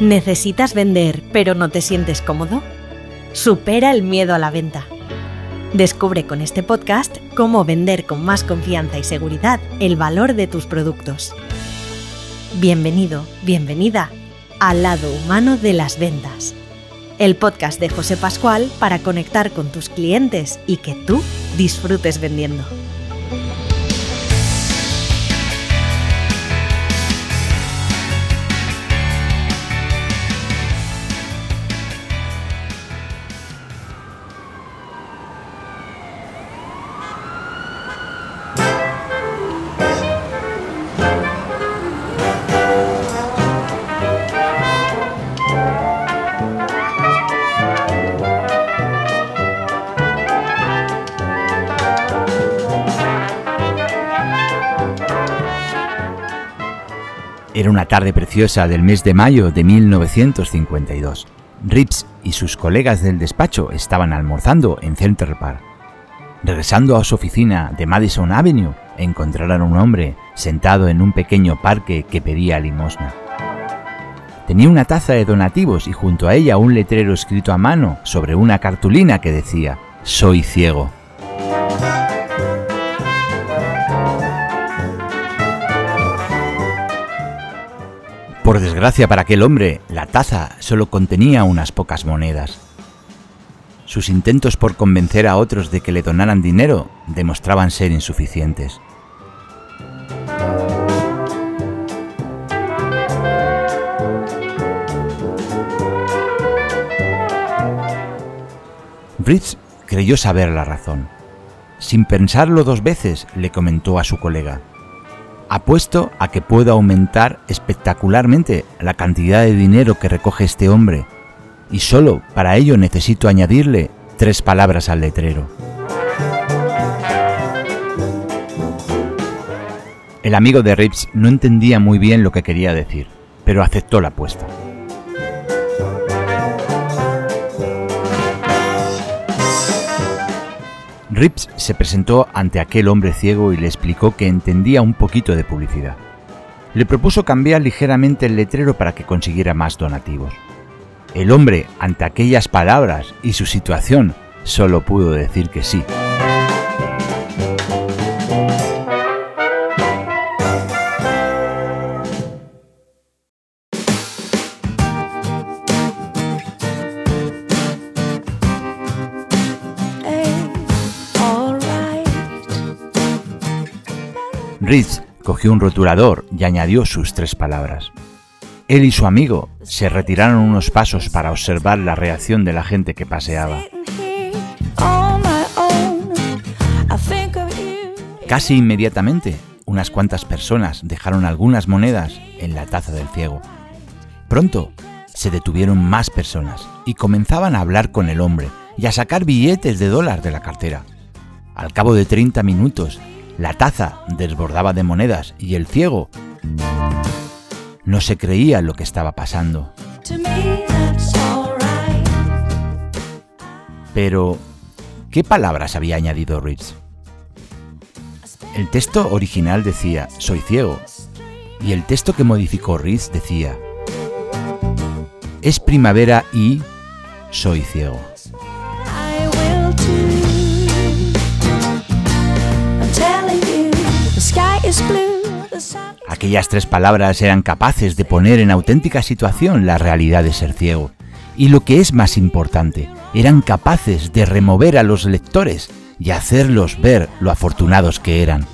¿Necesitas vender pero no te sientes cómodo? Supera el miedo a la venta. Descubre con este podcast cómo vender con más confianza y seguridad el valor de tus productos. Bienvenido, bienvenida al lado humano de las ventas. El podcast de José Pascual para conectar con tus clientes y que tú disfrutes vendiendo. Era una tarde preciosa del mes de mayo de 1952. Rips y sus colegas del despacho estaban almorzando en Central Park. Regresando a su oficina de Madison Avenue, encontraron a un hombre sentado en un pequeño parque que pedía limosna. Tenía una taza de donativos y junto a ella un letrero escrito a mano sobre una cartulina que decía, Soy ciego. Por desgracia para aquel hombre, la taza solo contenía unas pocas monedas. Sus intentos por convencer a otros de que le donaran dinero demostraban ser insuficientes. Fritz creyó saber la razón. Sin pensarlo dos veces, le comentó a su colega. Apuesto a que puedo aumentar espectacularmente la cantidad de dinero que recoge este hombre, y solo para ello necesito añadirle tres palabras al letrero. El amigo de Rips no entendía muy bien lo que quería decir, pero aceptó la apuesta. Rips se presentó ante aquel hombre ciego y le explicó que entendía un poquito de publicidad. Le propuso cambiar ligeramente el letrero para que consiguiera más donativos. El hombre, ante aquellas palabras y su situación, solo pudo decir que sí. Ritz cogió un rotulador y añadió sus tres palabras. Él y su amigo se retiraron unos pasos para observar la reacción de la gente que paseaba. Casi inmediatamente, unas cuantas personas dejaron algunas monedas en la taza del ciego. Pronto se detuvieron más personas y comenzaban a hablar con el hombre y a sacar billetes de dólar de la cartera. Al cabo de 30 minutos, la taza desbordaba de monedas y el ciego no se creía lo que estaba pasando. Pero, ¿qué palabras había añadido Ritz? El texto original decía, soy ciego, y el texto que modificó Ritz decía, es primavera y soy ciego. Aquellas tres palabras eran capaces de poner en auténtica situación la realidad de ser ciego. Y lo que es más importante, eran capaces de remover a los lectores y hacerlos ver lo afortunados que eran.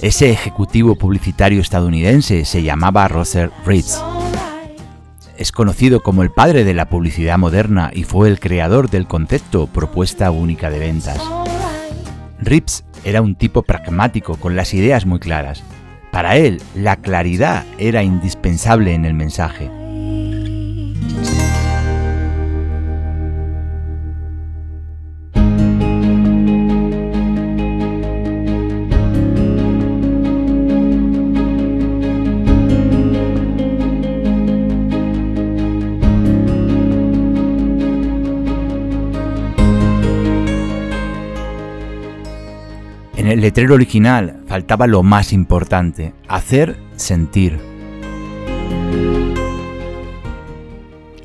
Ese ejecutivo publicitario estadounidense se llamaba Rosser Ritz es conocido como el padre de la publicidad moderna y fue el creador del concepto propuesta única de ventas. Rips era un tipo pragmático con las ideas muy claras. Para él, la claridad era indispensable en el mensaje. Letrero original faltaba lo más importante, hacer sentir.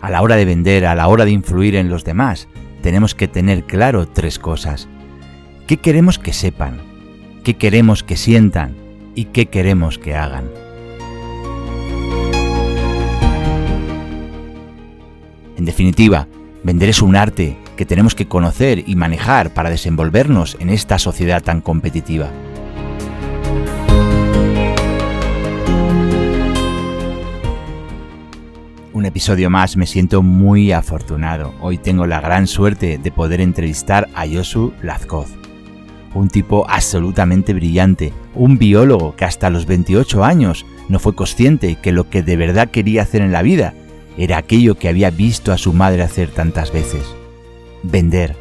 A la hora de vender, a la hora de influir en los demás, tenemos que tener claro tres cosas. ¿Qué queremos que sepan? ¿Qué queremos que sientan? ¿Y qué queremos que hagan? En definitiva, vender es un arte que tenemos que conocer y manejar para desenvolvernos en esta sociedad tan competitiva. Un episodio más, me siento muy afortunado. Hoy tengo la gran suerte de poder entrevistar a Yosu Lazcoz. Un tipo absolutamente brillante, un biólogo que hasta los 28 años no fue consciente que lo que de verdad quería hacer en la vida era aquello que había visto a su madre hacer tantas veces. Vender.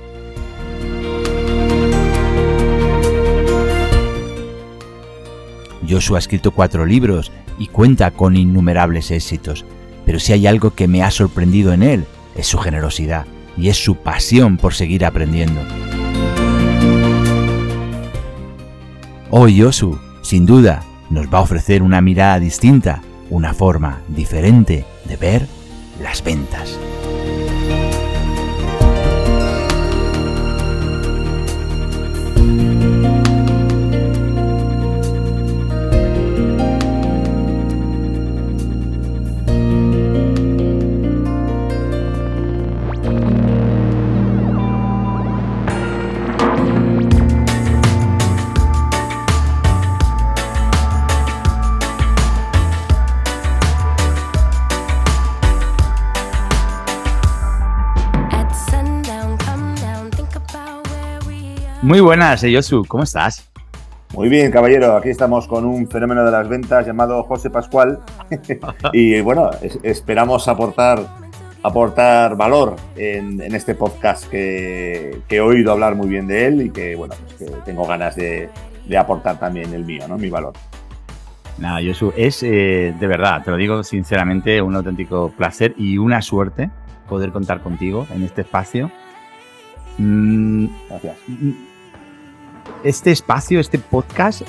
Joshua ha escrito cuatro libros y cuenta con innumerables éxitos, pero si hay algo que me ha sorprendido en él, es su generosidad y es su pasión por seguir aprendiendo. Hoy Josu, sin duda, nos va a ofrecer una mirada distinta, una forma diferente de ver las ventas. Muy buenas, Yosu, ¿cómo estás? Muy bien, caballero. Aquí estamos con un fenómeno de las ventas llamado José Pascual. y bueno, esperamos aportar, aportar valor en, este podcast que, he oído hablar muy bien de él y que, bueno, pues tengo ganas de, aportar también el mío, ¿no? Mi valor. Nada, Yosu, es eh, de verdad, te lo digo sinceramente, un auténtico placer y una suerte poder contar contigo en este espacio. Mm, Gracias. Este espacio, este podcast,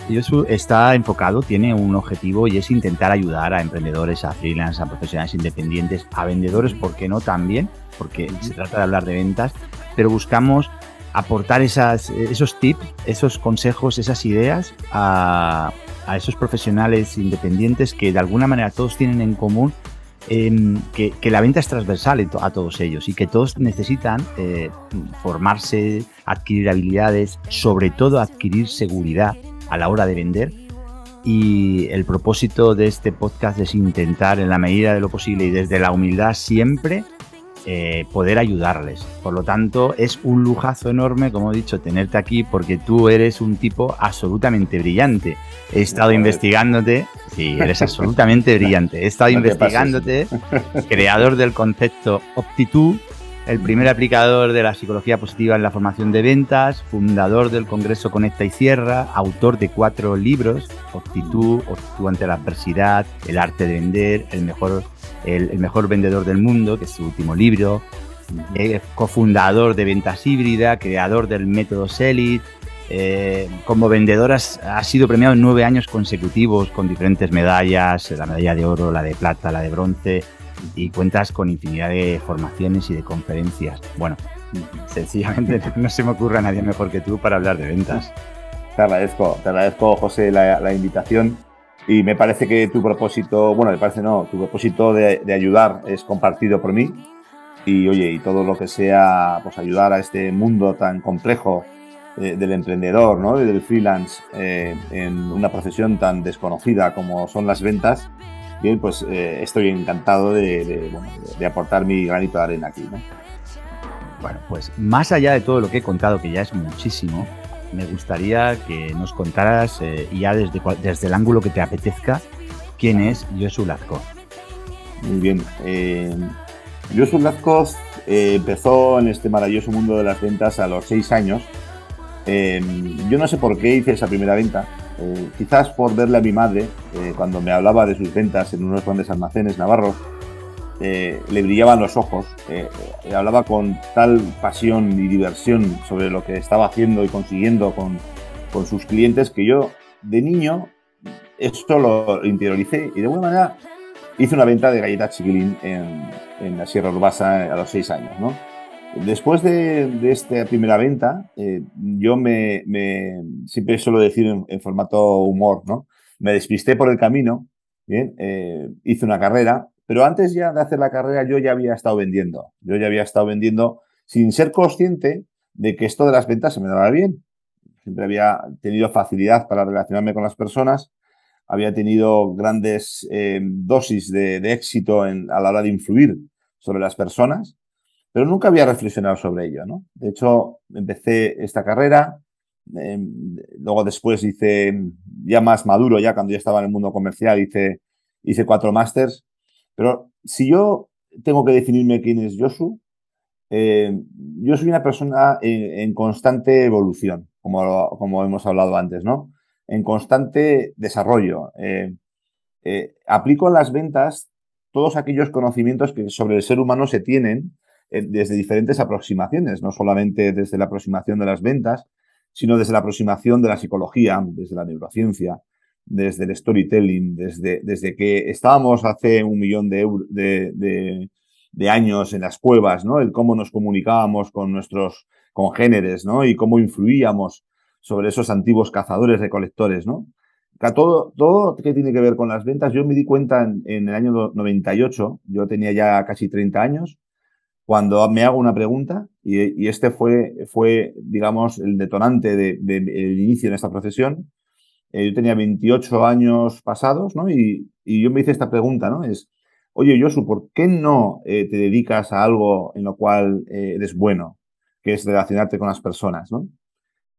está enfocado, tiene un objetivo y es intentar ayudar a emprendedores, a freelance, a profesionales independientes, a vendedores, ¿por qué no también? Porque se trata de hablar de ventas, pero buscamos aportar esas, esos tips, esos consejos, esas ideas a, a esos profesionales independientes que de alguna manera todos tienen en común Em, que, la venta es transversal a todos ellos y que todos necesitan eh, formarse, adquirir habilidades, sobre todo adquirir seguridad a la hora de vender. Y el propósito de este podcast es intentar, en la medida de lo posible y desde la humildad siempre, eh, poder ayudarles. Por lo tanto, es un lujazo enorme, como he dicho, tenerte aquí porque tú eres un tipo absolutamente brillante. He estado investigándote, sí, eres absolutamente brillante. He estado investigándote, creador del concepto Optitud, el primer aplicador de la psicología positiva en la formación de ventas, fundador del Congreso Conecta y Cierra, autor de cuatro libros, Optitud, Optitud ante la adversidad, El arte de vender, el mejor el, mejor vendedor del mundo, que es su último libro, eh, cofundador de Ventas Híbrida, creador del método Selit. Eh, como vendedor ha sido premiado en nueve años consecutivos con diferentes medallas, la medalla de oro, la de plata, la de bronce, y cuentas con infinidad de formaciones y de conferencias. Bueno, sencillamente no se me ocurre a nadie mejor que tú para hablar de ventas. Te agradezco, te agradezco José la invitación y me parece que tu propósito, bueno, me parece no, tu propósito de, ayudar es compartido por mí. Y oye, y todo lo que sea, pues ayudar a este mundo tan complejo eh, del emprendedor, ¿no? del freelance, eh, en una profesión tan desconocida como son las ventas, bien, pues eh, estoy encantado de, de, aportar mi granito de arena aquí, ¿no? Bueno, pues más allá de todo lo que he contado, que ya es muchísimo, me gustaría que nos contaras, eh, ya desde, desde el ángulo que te apetezca, quién es Josu Lazcoz. Muy bien. Eh, Josu eh, empezó en este maravilloso mundo de las ventas a los seis años. Eh, yo no sé por qué hice esa primera venta. quizás por verle a mi madre cuando me hablaba de sus ventas en unos grandes almacenes navarros eh, le brillaban los ojos, eh, eh, hablaba con tal pasión y diversión sobre lo que estaba haciendo y consiguiendo con, sus clientes que yo de niño esto lo interioricé y de alguna manera hice una venta de galletas chiquilín en, en la Sierra Urbasa a los seis años, ¿no? Después de, esta primera venta, eh, yo me, siempre suelo decir en, formato humor, ¿no? Me despisté por el camino, bien, eh, hice una carrera, pero antes ya de hacer la carrera yo ya había estado vendiendo. Yo ya había estado vendiendo sin ser consciente de que esto de las ventas se me daba bien. Siempre había tenido facilidad para relacionarme con las personas, había tenido grandes eh, dosis de, éxito a la hora de influir sobre las personas pero nunca había reflexionado sobre ello, ¿no? De hecho, empecé esta carrera, em, luego después hice, ya más maduro, ya cuando ya estaba en el mundo comercial, hice, hice cuatro másters, pero si yo tengo que definirme quién es Josu, eh, yo soy una persona en, constante evolución, como, hemos hablado antes, ¿no? En constante desarrollo. Eh, eh, aplico en las ventas todos aquellos conocimientos que sobre el ser humano se tienen desde diferentes aproximaciones, no solamente desde la aproximación de las ventas, sino desde la aproximación de la psicología, desde la neurociencia, desde el storytelling, desde, desde que estábamos hace un millón de, de, de, años en las cuevas, ¿no? El cómo nos comunicábamos con nuestros congéneres, ¿no? Y cómo influíamos sobre esos antiguos cazadores recolectores, ¿no? Todo, todo que tiene que ver con las ventas, yo me di cuenta en, en el año 98, yo tenía ya casi 30 años, cuando me hago una pregunta, y, este fue, fue, digamos, el detonante del de, inicio en esta profesión. Eh, yo tenía 28 años pasados, ¿no? Y, yo me hice esta pregunta, ¿no? Es, oye, Josu, ¿por qué no eh, te dedicas a algo en lo cual eh, eres bueno, que es relacionarte con las personas, ¿no?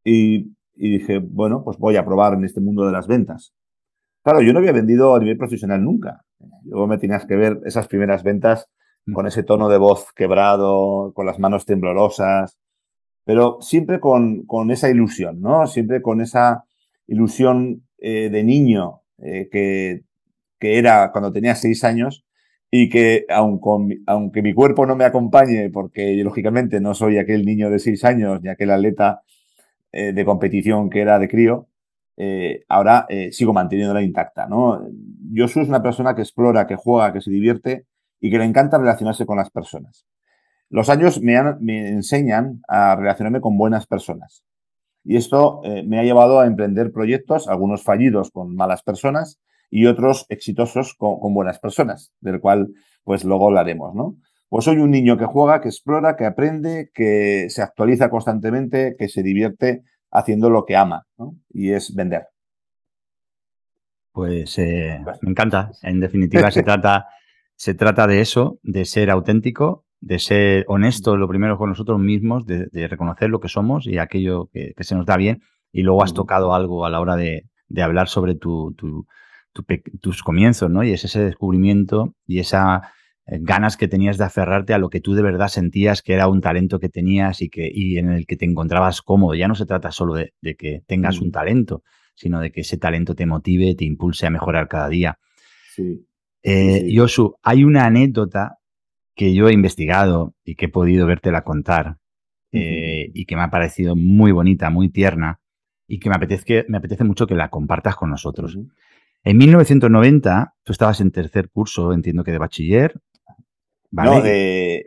Y, y dije, bueno, pues voy a probar en este mundo de las ventas. Claro, yo no había vendido a nivel profesional nunca. Luego me tenías que ver esas primeras ventas con ese tono de voz quebrado, con las manos temblorosas, pero siempre con, con esa ilusión, ¿no? Siempre con esa ilusión eh, de niño eh, que, que, era cuando tenía seis años y que aunque, aunque mi cuerpo no me acompañe, porque lógicamente no soy aquel niño de seis años ni aquel atleta eh, de competición que era de crío, ahora sigo manteniéndola intacta, ¿no? Yo soy una persona que explora, que juega, que se divierte y que le encanta relacionarse con las personas. Los años me, enseñan a relacionarme con buenas personas. Y esto eh, me ha llevado a emprender proyectos, algunos fallidos con malas personas y otros exitosos con, buenas personas, del cual pues luego hablaremos, ¿no? Pues soy un niño que juega, que explora, que aprende, que se actualiza constantemente, que se divierte haciendo lo que ama, ¿no? Y es vender. Pues eh, me encanta. En definitiva, se trata se trata de eso, de ser auténtico, de ser honesto lo primero con nosotros mismos, de, reconocer lo que somos y aquello que, se nos da bien. Y luego has tocado algo a la hora de, hablar sobre tus comienzos, ¿no? Y es ese descubrimiento y esas eh, ganas que tenías de aferrarte a lo que tú de verdad sentías que era un talento que tenías y, que, y en el que te encontrabas cómodo. Ya no se trata solo de, que tengas un talento, sino de que ese talento te motive, te impulse a mejorar cada día. Sí. Eh, Yosu, hay una anécdota que yo he investigado y que he podido vértela contar eh, y que me ha parecido muy bonita, muy tierna y que me apetece, me apetece mucho que la compartas con nosotros. En 1990, tú estabas en tercer curso, entiendo que de bachiller. No, de,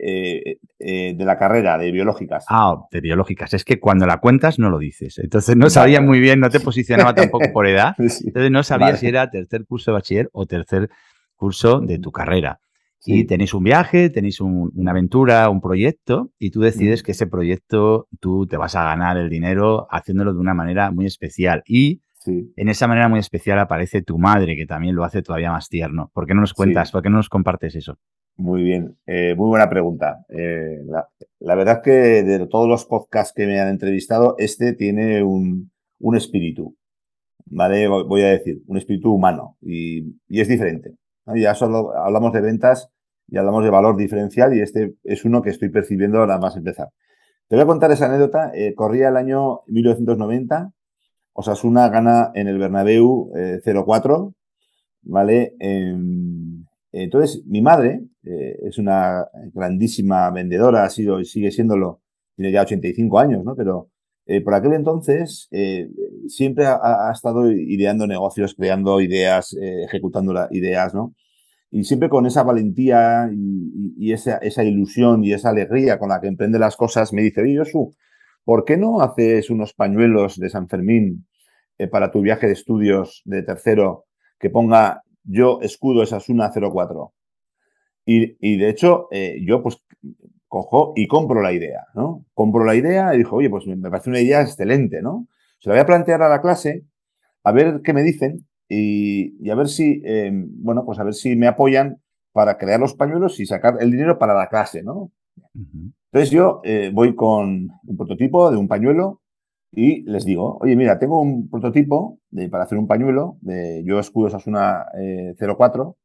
eh, de, la carrera, de biológicas. Ah, de biológicas. Es que cuando la cuentas no lo dices. Entonces no sabía muy bien, no te posicionaba tampoco por edad. Entonces no sabía si era tercer curso de bachiller o tercer curso de tu carrera. Y tenéis un viaje, tenéis una aventura, un proyecto, y tú decides que ese proyecto tú te vas a ganar el dinero haciéndolo de una manera muy especial. Y en esa manera muy especial aparece tu madre, que también lo hace todavía más tierno. ¿Por qué no nos cuentas? ¿Por qué no nos compartes eso? Muy bien, eh, muy buena pregunta. Eh, la, verdad es que de todos los podcasts que me han entrevistado, este tiene un, espíritu, ¿vale? Voy a decir, un espíritu humano y es diferente. Ya solo hablamos de ventas y hablamos de valor diferencial y este es uno que estoy percibiendo nada más empezar. Te voy a contar esa anécdota. Eh, corría el año 1990. Osasuna gana en el Bernabéu 0-4, eh, ¿vale? Em, entonces, mi madre eh, es una grandísima vendedora, ha sido y sigue siéndolo, tiene ya 85 años, ¿no? Pero eh, por aquel entonces siempre ha, estado ideando negocios, creando ideas, eh, ejecutando ideas, ¿no? Y siempre con esa valentía y, esa, esa, ilusión y esa alegría con la que emprende las cosas, me dice, oye, Josu, ¿por qué no haces unos pañuelos de San Fermín para tu viaje de estudios de tercero que ponga yo escudo Esasuna 04? Y, y de hecho, yo pues cojo y compro la idea, ¿no? Compro la idea y dijo, oye, pues me parece una idea excelente, ¿no? Se la voy a plantear a la clase, a ver qué me dicen y, a ver si, em, bueno, pues a ver si me apoyan para crear los pañuelos y sacar el dinero para la clase, ¿no? Entonces yo eh, voy con un prototipo de un pañuelo y les digo, oye, mira, tengo un prototipo de, para hacer un pañuelo de Yo Escudos Asuna eh, 04,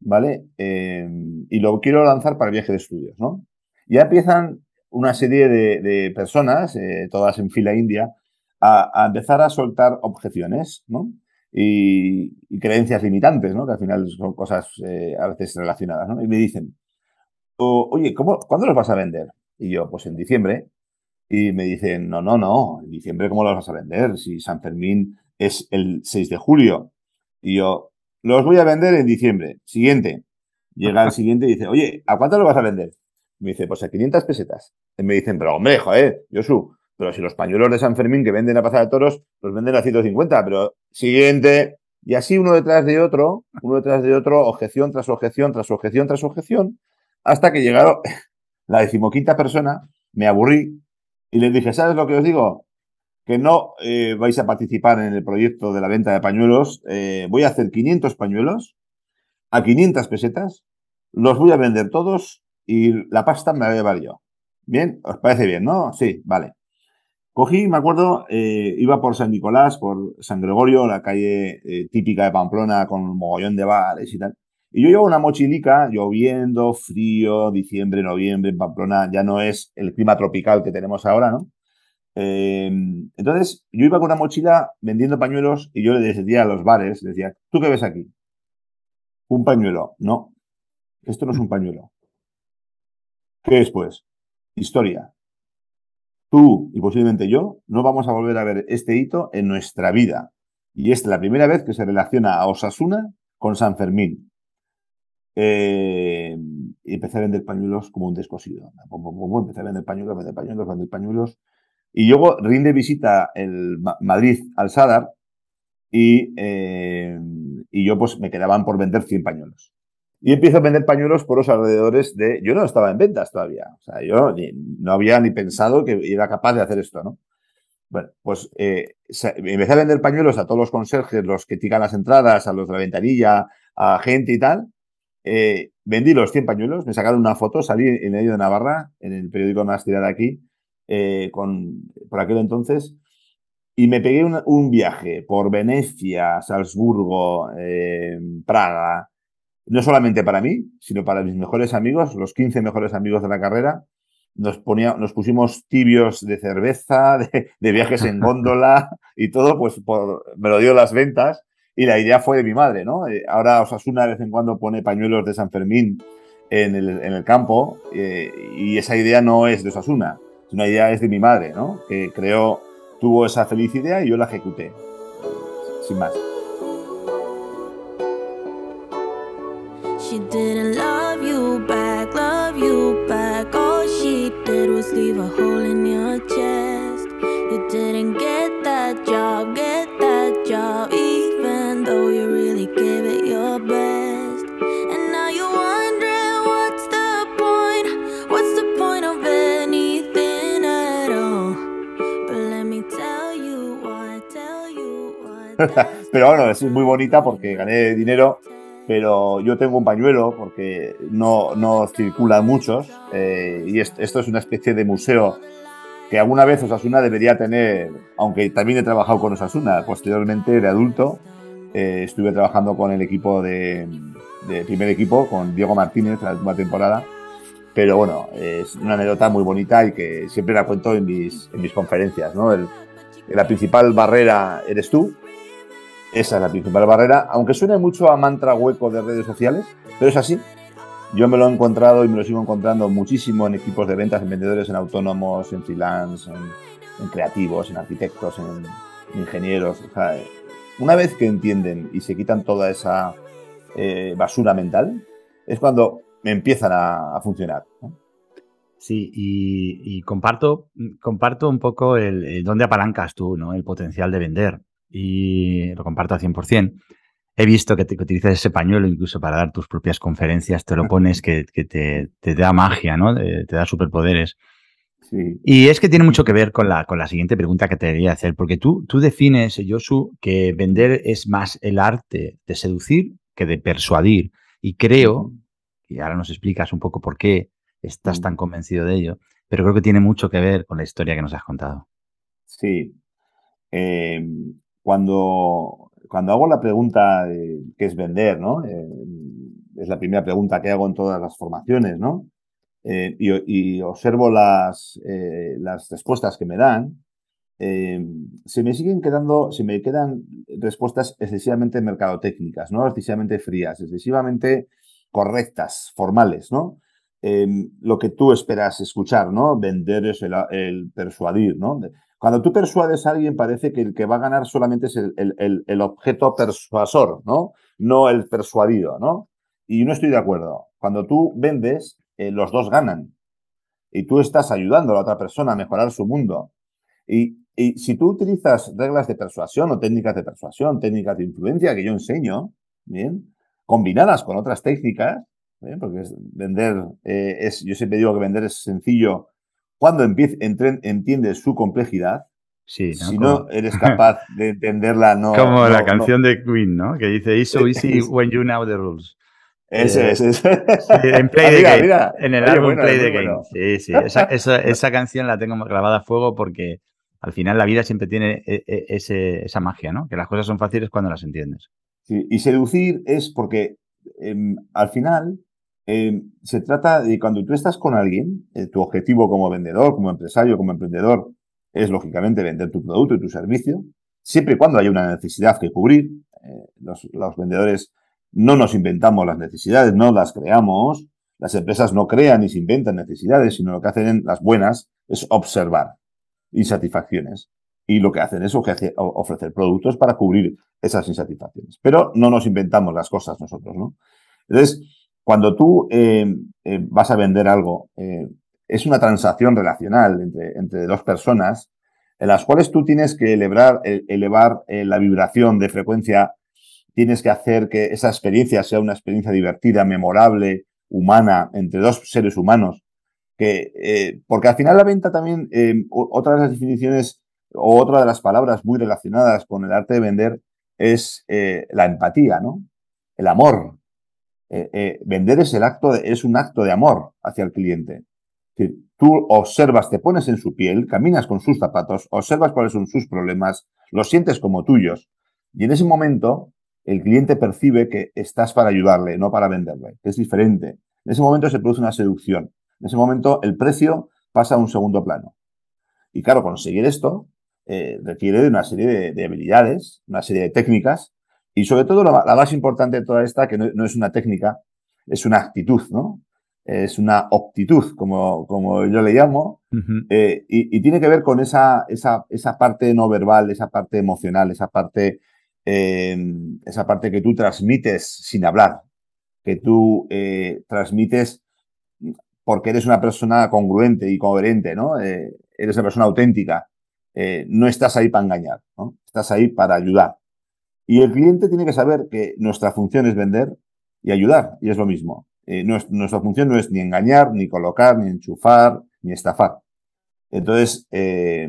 ¿vale? Em, y lo quiero lanzar para el viaje de estudios, ¿no? Ya empiezan una serie de, personas, eh, todas en fila india, a, empezar a soltar objeciones, ¿no? Y, creencias limitantes, ¿no? Que al final son cosas eh, a veces relacionadas, ¿no? Y me dicen, oye, ¿cómo, ¿cuándo los vas a vender? Y yo, pues en diciembre. Y me dicen, no, no, no, en diciembre ¿cómo los vas a vender? Si San Fermín es el 6 de julio. Y yo, los voy a vender en diciembre. Siguiente. Llega el siguiente y dice, oye, ¿a cuánto los vas a vender? Me dice, pues a 500 pesetas. Y me dicen, pero hombre, joder, Josu, pero si los pañuelos de San Fermín que venden a pasar de toros, los venden a 150, pero siguiente. Y así uno detrás de otro, uno detrás de otro, objeción tras objeción, tras objeción, tras objeción, hasta que llegaron la decimoquinta persona, me aburrí y les dije, ¿sabes lo que os digo? Que no eh, vais a participar en el proyecto de la venta de pañuelos. Eh, voy a hacer 500 pañuelos a 500 pesetas, los voy a vender todos y la pasta me la voy a llevar yo. Bien, ¿os parece bien, no? Sí, vale. Cogí, me acuerdo, eh, iba por San Nicolás, por San Gregorio, la calle eh, típica de Pamplona con un mogollón de bares y tal. Y yo llevo una mochilica, lloviendo, frío, diciembre, noviembre, en Pamplona, ya no es el clima tropical que tenemos ahora, ¿no? Eh, entonces, yo iba con una mochila vendiendo pañuelos y yo le decía a los bares, decía, ¿tú qué ves aquí? Un pañuelo. No, esto no es un pañuelo. ¿Qué es, pues? Historia. Tú y posiblemente yo no vamos a volver a ver este hito en nuestra vida. Y es la primera vez que se relaciona a Osasuna con San Fermín. Eh, y empecé a vender pañuelos como un descosido. Empecé a vender pañuelos, vender pañuelos, vender pañuelos. Y luego rinde visita el Madrid al Sadar y, eh, y yo pues me quedaban por vender 100 pañuelos. Y empiezo a vender pañuelos por los alrededores de... Yo no estaba en ventas todavía. O sea, yo no había ni pensado que era capaz de hacer esto, ¿no? Bueno, pues eh, empecé a vender pañuelos a todos los conserjes, los que tiran las entradas, a los de la ventanilla, a gente y tal. Eh, vendí los 100 pañuelos, me sacaron una foto, salí en medio de Navarra, en el periódico más tirado aquí, eh, con, por aquel entonces, y me pegué un, un viaje por Venecia, Salzburgo, Praga, no solamente para mí, sino para mis mejores amigos, los 15 mejores amigos de la carrera. Nos, ponía, nos pusimos tibios de cerveza, de, viajes en góndola y todo, pues por, me lo dio las ventas. Y la idea fue de mi madre, ¿no? Eh, ahora Osasuna de vez en cuando pone pañuelos de San Fermín en el, en el campo eh, y esa idea no es de Osasuna, es una idea es de mi madre, ¿no? Que creó, tuvo esa feliz idea y yo la ejecuté, sin más. She didn't love you back, love you back. All she did was leave a hole in your chest. You didn't get that job, get that job, even though you really gave it your best. And now you're wondering what's the point? What's the point of anything at all? But let me tell you why, tell you why. Pero bueno, es muy bonita porque gané dinero pero yo tengo un pañuelo porque no, no circulan muchos eh, y esto es una especie de museo que alguna vez Osasuna debería tener, aunque también he trabajado con Osasuna, posteriormente de adulto eh, estuve trabajando con el equipo de, primer equipo, con Diego Martínez la última temporada, pero bueno, es una anécdota muy bonita y que siempre la cuento en mis, en mis conferencias, ¿no? la principal barrera eres tú, esa es la principal barrera, aunque suene mucho a mantra hueco de redes sociales, pero es así. Yo me lo he encontrado y me lo sigo encontrando muchísimo en equipos de ventas, en vendedores, en autónomos, en freelance, en creativos, en arquitectos, en ingenieros. una vez que entienden y se quitan toda esa eh, basura mental, es cuando empiezan a, funcionar. Sí, y, comparto, comparto un poco el, dónde apalancas tú, ¿no? El potencial de vender. Y lo comparto al 100%. He visto que, te, utilizas ese pañuelo incluso para dar tus propias conferencias, te lo pones que, te, da magia, ¿no? te da superpoderes. Sí. Y es que tiene mucho que ver con la, con la siguiente pregunta que te quería hacer, porque tú, tú defines, Josu, que vender es más el arte de seducir que de persuadir. Y creo, y ahora nos explicas un poco por qué estás tan convencido de ello, pero creo que tiene mucho que ver con la historia que nos has contado. Sí. Em, cuando, cuando hago la pregunta qué es vender, ¿no? Eh, es la primera pregunta que hago en todas las formaciones, ¿no? Eh, y, observo las, eh, las respuestas que me dan, se me siguen quedando, se me quedan respuestas excesivamente mercadotécnicas, ¿no? Excesivamente frías, excesivamente correctas, formales, ¿no? lo que tú esperas escuchar, ¿no? Vender es el, el persuadir, ¿no? Cuando tú persuades a alguien parece que el que va a ganar solamente es el, objeto persuasor, ¿no? No el persuadido, ¿no? Y no estoy de acuerdo. Cuando tú vendes, eh, los dos ganan. Y tú estás ayudando a la otra persona a mejorar su mundo. Y, si tú utilizas reglas de persuasión o técnicas de persuasión, técnicas de influencia que yo enseño, bien, combinadas con otras técnicas, porque vender eh, es, yo siempre digo que vender es sencillo cuando entiendes su complejidad, si no eres capaz de entenderla, no. Como la canción de Queen, ¿no? Que dice, It's so easy when you know the rules. Ese es, ese. en Play the Game. En el álbum Play the Game. Sí, sí. Esa, canción la tengo grabada a fuego porque al final la vida siempre tiene e, e, esa magia, ¿no? Que las cosas son fáciles cuando las entiendes. Sí, y seducir es porque em, al final eh, se trata de cuando tú estás con alguien, eh, tu objetivo como vendedor, como empresario, como emprendedor, es lógicamente vender tu producto y tu servicio, siempre y cuando haya una necesidad que cubrir. Eh, los, vendedores no nos inventamos las necesidades, no las creamos. Las empresas no crean ni se inventan necesidades, sino lo que hacen las buenas es observar insatisfacciones. Y lo que hacen es ofrecer productos para cubrir esas insatisfacciones. Pero no nos inventamos las cosas nosotros, ¿no? Entonces, cuando tú eh, eh, vas a vender algo, eh, es una transacción relacional entre, dos personas en las cuales tú tienes que elevar, elevar la vibración de frecuencia, tienes que hacer que esa experiencia sea una experiencia divertida, memorable, humana, entre dos seres humanos. Que, porque al final la venta también, otra de las definiciones o otra de las palabras muy relacionadas con el arte de vender es la empatía, ¿no? El amor, eh, eh, vender es, el acto es un acto de amor hacia el cliente. tú observas, te pones en su piel, caminas con sus zapatos, observas cuáles son sus problemas, los sientes como tuyos. Y en ese momento, el cliente percibe que estás para ayudarle, no para venderle, que es diferente. En ese momento se produce una seducción. En ese momento, el precio pasa a un segundo plano. Y claro, conseguir esto eh, requiere de una serie de habilidades, una serie de técnicas y sobre todo, la, más importante de toda esta, que no, es una técnica, es una actitud, ¿no? Es una optitud, como, como yo le llamo, eh, y, tiene que ver con esa, esa, esa, parte no verbal, esa parte emocional, esa parte, em, esa parte que tú transmites sin hablar, que tú eh, transmites porque eres una persona congruente y coherente, ¿no? Eh, eres una persona auténtica. no estás ahí para engañar, ¿no? Estás ahí para ayudar. Y el cliente tiene que saber que nuestra función es vender y ayudar, y es lo mismo. Eh, nuestra función no es ni engañar, ni colocar, ni enchufar, ni estafar. Entonces, eh,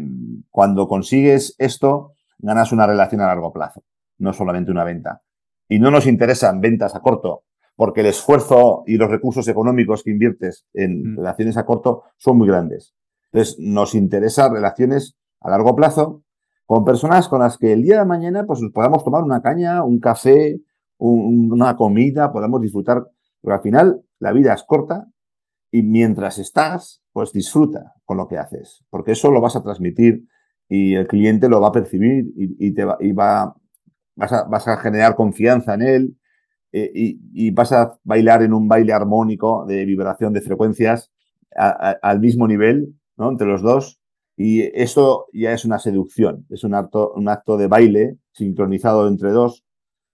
cuando consigues esto, ganas una relación a largo plazo, no solamente una venta. Y no nos interesan ventas a corto, porque el esfuerzo y los recursos económicos que inviertes en mm. relaciones a corto son muy grandes. Entonces, nos interesan relaciones a largo plazo con personas con las que el día de mañana pues podamos tomar una caña, un café, una comida, podamos disfrutar. Pero al final la vida es corta y mientras estás, pues disfruta con lo que haces, porque eso lo vas a transmitir y el cliente lo va a percibir y, te va, y va vas, a, vas, a, generar confianza en él eh, y, vas a bailar en un baile armónico de vibración de frecuencias al mismo nivel, ¿no? Entre los dos Y eso ya es una seducción, es un acto, un acto de baile sincronizado entre dos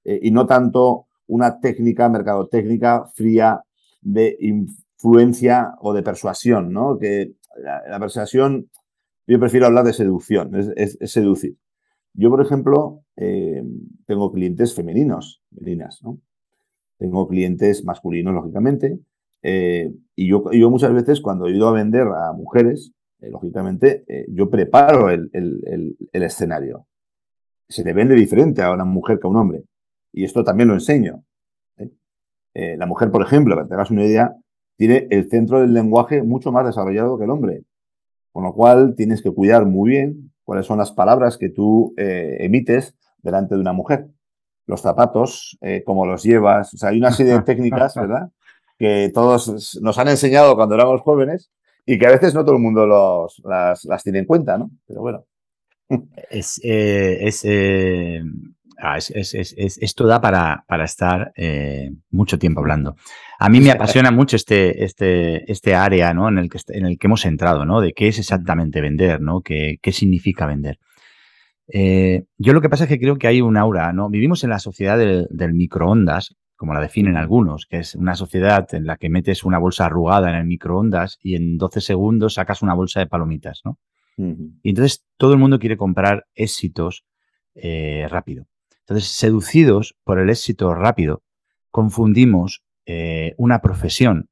eh, y no tanto una técnica mercadotécnica fría de influencia o de persuasión, ¿no? Que la, persuasión, yo prefiero hablar de seducción, es, seducir. Yo, por ejemplo, eh, tengo clientes femeninos, femeninas, ¿no? Tengo clientes masculinos, lógicamente, eh, y yo, yo, muchas veces cuando he ido a vender a mujeres, eh, lógicamente, yo preparo el, el, escenario. Se le vende diferente a una mujer que a un hombre. Y esto también lo enseño. la mujer, por ejemplo, para que te hagas una idea, tiene el centro del lenguaje mucho más desarrollado que el hombre. Con lo cual tienes que cuidar muy bien cuáles son las palabras que tú eh, emites delante de una mujer. Los zapatos, eh, cómo los llevas. O sea, hay una serie de técnicas, ¿verdad? Que todos nos han enseñado cuando éramos jóvenes y que a veces no todo el mundo los, las, tiene en cuenta, ¿no? Pero bueno. Es, eh, es Ah, esto da para, para estar eh, mucho tiempo hablando. A mí me apasiona mucho este, este, este área ¿no? en, el que, en el que hemos entrado, ¿no? de qué es exactamente vender, ¿no? qué, qué significa vender. Eh, yo lo que pasa es que creo que hay un aura, ¿no? Vivimos en la sociedad del, microondas, como la definen algunos, que es una sociedad en la que metes una bolsa arrugada en el microondas y en 12 segundos sacas una bolsa de palomitas, ¿no? Y entonces todo el mundo quiere comprar éxitos eh, rápido. Entonces, seducidos por el éxito rápido, confundimos eh, una profesión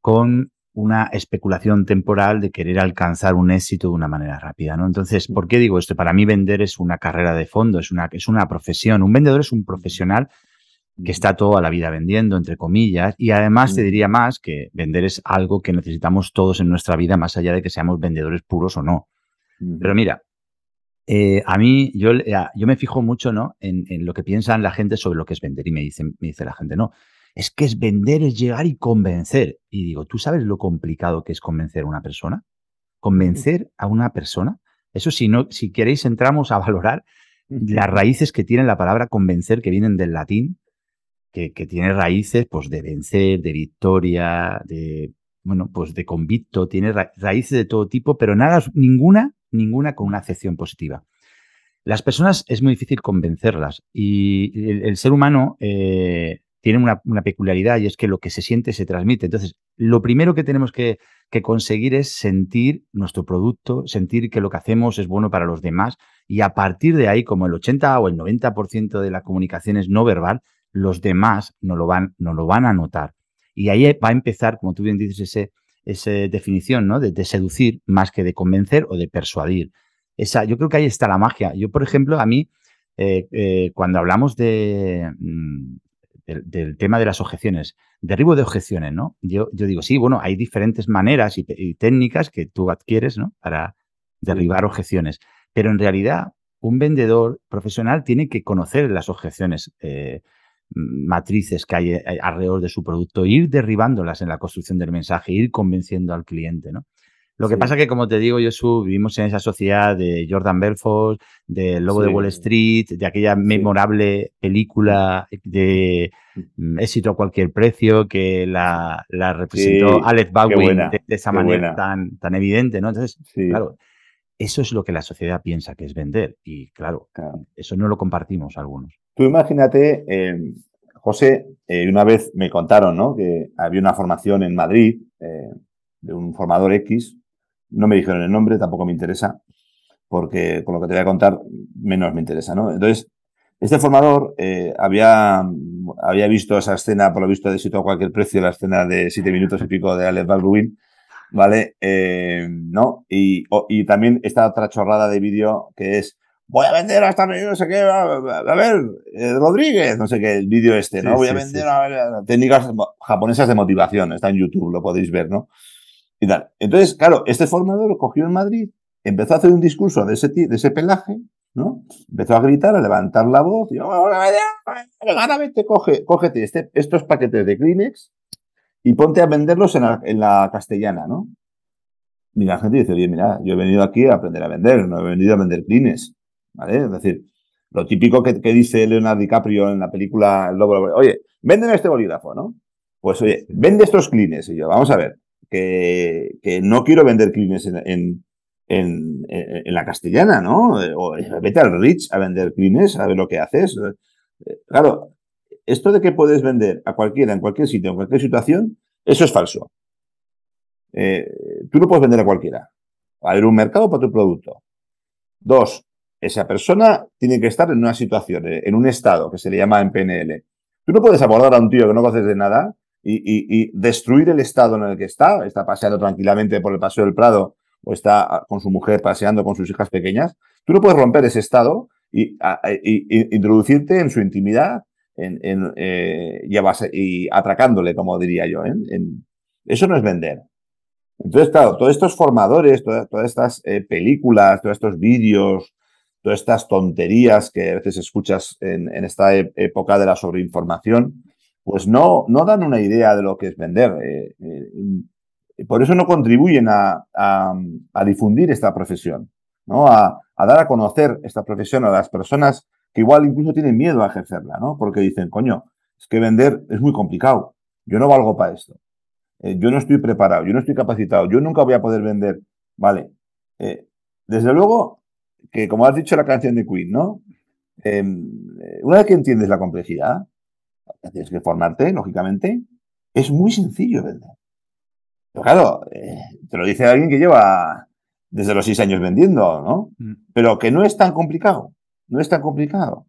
con una especulación temporal de querer alcanzar un éxito de una manera rápida, ¿no? Entonces, ¿por qué digo esto? Para mí vender es una carrera de fondo, es una, es una profesión. Un vendedor es un profesional que está toda la vida vendiendo, entre comillas, y además te diría más que vender es algo que necesitamos todos en nuestra vida, más allá de que seamos vendedores puros o no. Pero mira, eh, a mí, yo, eh, yo me fijo mucho ¿no? En, lo que piensan la gente sobre lo que es vender. Y me dice, me dice la gente, no, es que es vender, es llegar y convencer. Y digo, ¿tú sabes lo complicado que es convencer a una persona? Convencer a una persona. Eso si no, si queréis entramos a valorar las raíces que tiene la palabra convencer, que vienen del latín, que, tiene raíces pues, de vencer, de victoria, de, bueno, pues de convicto, tiene raíces de todo tipo, pero nada, ninguna ninguna con una acepción positiva. Las personas es muy difícil convencerlas y el, ser humano eh, tiene una, peculiaridad y es que lo que se siente se transmite. Entonces, lo primero que tenemos que, conseguir es sentir nuestro producto, sentir que lo que hacemos es bueno para los demás y a partir de ahí, como el 80 o el 90% de la comunicación es no verbal, los demás no lo van, no lo van a notar. Y ahí va a empezar, como tú bien dices, ese, esa definición, ¿no? De, seducir más que de convencer o de persuadir. Esa, yo creo que ahí está la magia. Yo, por ejemplo, a mí, eh, eh, cuando hablamos de, mm, del, tema de las objeciones, derribo de objeciones, ¿no? Yo, yo digo, sí, bueno, hay diferentes maneras y, técnicas que tú adquieres, ¿no? Para derribar objeciones. Pero en realidad, un vendedor profesional tiene que conocer las objeciones. Eh, matrices que hay eh, alrededor de su producto, ir derribándolas en la construcción del mensaje, ir convenciendo al cliente, ¿no? Lo que pasa que, como te digo, Josu, vivimos en esa sociedad de Jordan Belfort, del Lobo de Wall Street, de aquella memorable película de mm, éxito a cualquier precio que la, representó Alex Baldwin de, esa manera tan, tan evidente, ¿no? Entonces, claro, eso es lo que la sociedad piensa que es vender. Y claro, eso no lo compartimos algunos. Tú imagínate, eh, José, eh, una vez me contaron ¿no? que había una formación en Madrid eh, de un formador X. No me dijeron el nombre, tampoco me interesa, porque con lo que te voy a contar, menos me interesa. ¿no? Entonces, este formador había, había visto esa escena, por lo visto, de éxito a cualquier precio, la escena de siete minutos y pico de Alex Baldwin, ¿vale? ¿No? Y, y también esta otra chorrada de vídeo que es voy a vender hasta no sé qué, a, ver, eh, Rodríguez, no sé qué, el vídeo este, ¿no? voy a vender a ver, técnicas japonesas de motivación, está en YouTube, lo podéis ver, ¿no? Y tal. Entonces, claro, este formador lo cogió en Madrid, empezó a hacer un discurso de ese, de ese pelaje, ¿no? Empezó a gritar, a levantar la voz, y ahora vete, coge, cógete este, estos paquetes de Kleenex y ponte a venderlos en la, en la castellana, ¿no? Y la gente dice, oye, mira, yo he venido aquí a aprender a vender, no he venido a vender Kleenex. ¿Vale? Es decir, lo típico que, dice Leonardo DiCaprio en la película El Lobo, oye, venden este bolígrafo, ¿no? Pues oye, vende estos clines. Y yo, vamos a ver, que, no quiero vender clines en, en, la castellana, ¿no? O vete al Rich a vender clines, a ver lo que haces. Claro, esto de que puedes vender a cualquiera, en cualquier sitio, en cualquier situación, eso es falso. Eh, tú no puedes vender a cualquiera. Va a haber un mercado para tu producto. Dos, esa persona tiene que estar en una situación, eh, en un estado que se le llama en PNL. Tú no puedes abordar a un tío que no conoces de nada y, destruir el estado en el que está, está paseando tranquilamente por el paseo del Prado o está ah, con su mujer paseando con sus hijas pequeñas. Tú no puedes romper ese estado y, introducirte en su intimidad eh, y, atracándole, como diría yo. ¿eh? eso no es vender. Entonces, claro, todos estos formadores, todas, estas películas, todos estos vídeos, todas estas tonterías que a veces escuchas en, esta e, época de la sobreinformación, pues no, no dan una idea de lo que es vender. por eso no contribuyen a, difundir esta profesión, ¿no? A, dar a conocer esta profesión a las personas que igual incluso tienen miedo a ejercerla, ¿no? Porque dicen, coño, es que vender es muy complicado. Yo no valgo para esto. Eh, yo no estoy preparado, yo no estoy capacitado, yo nunca voy a poder vender. Vale. Eh, desde luego, que como has dicho la canción de Queen, ¿no? Em, eh, una vez que entiendes la complejidad, tienes que formarte, lógicamente, es muy sencillo vender. Pero claro, te lo dice alguien que lleva desde los seis años vendiendo, ¿no? Mm. Pero que no es tan complicado. No es tan complicado.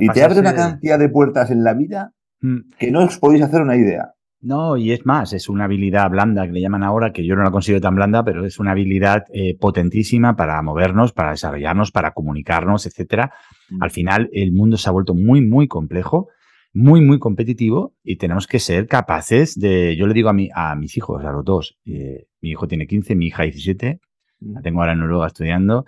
Y te abre una cantidad de puertas en la vida mm. que no os podéis hacer una idea. No, y es más, es una habilidad blanda que le llaman ahora, que yo no la considero tan blanda, pero es una habilidad eh, potentísima para movernos, para desarrollarnos, para comunicarnos, etcétera. Mm. Al final, el mundo se ha vuelto muy, muy complejo, muy, muy competitivo y tenemos que ser capaces de. Yo le digo a, mi, a mis hijos, a los dos, eh, mi hijo tiene 15, mi hija 17, la mm. tengo ahora en Noruega estudiando,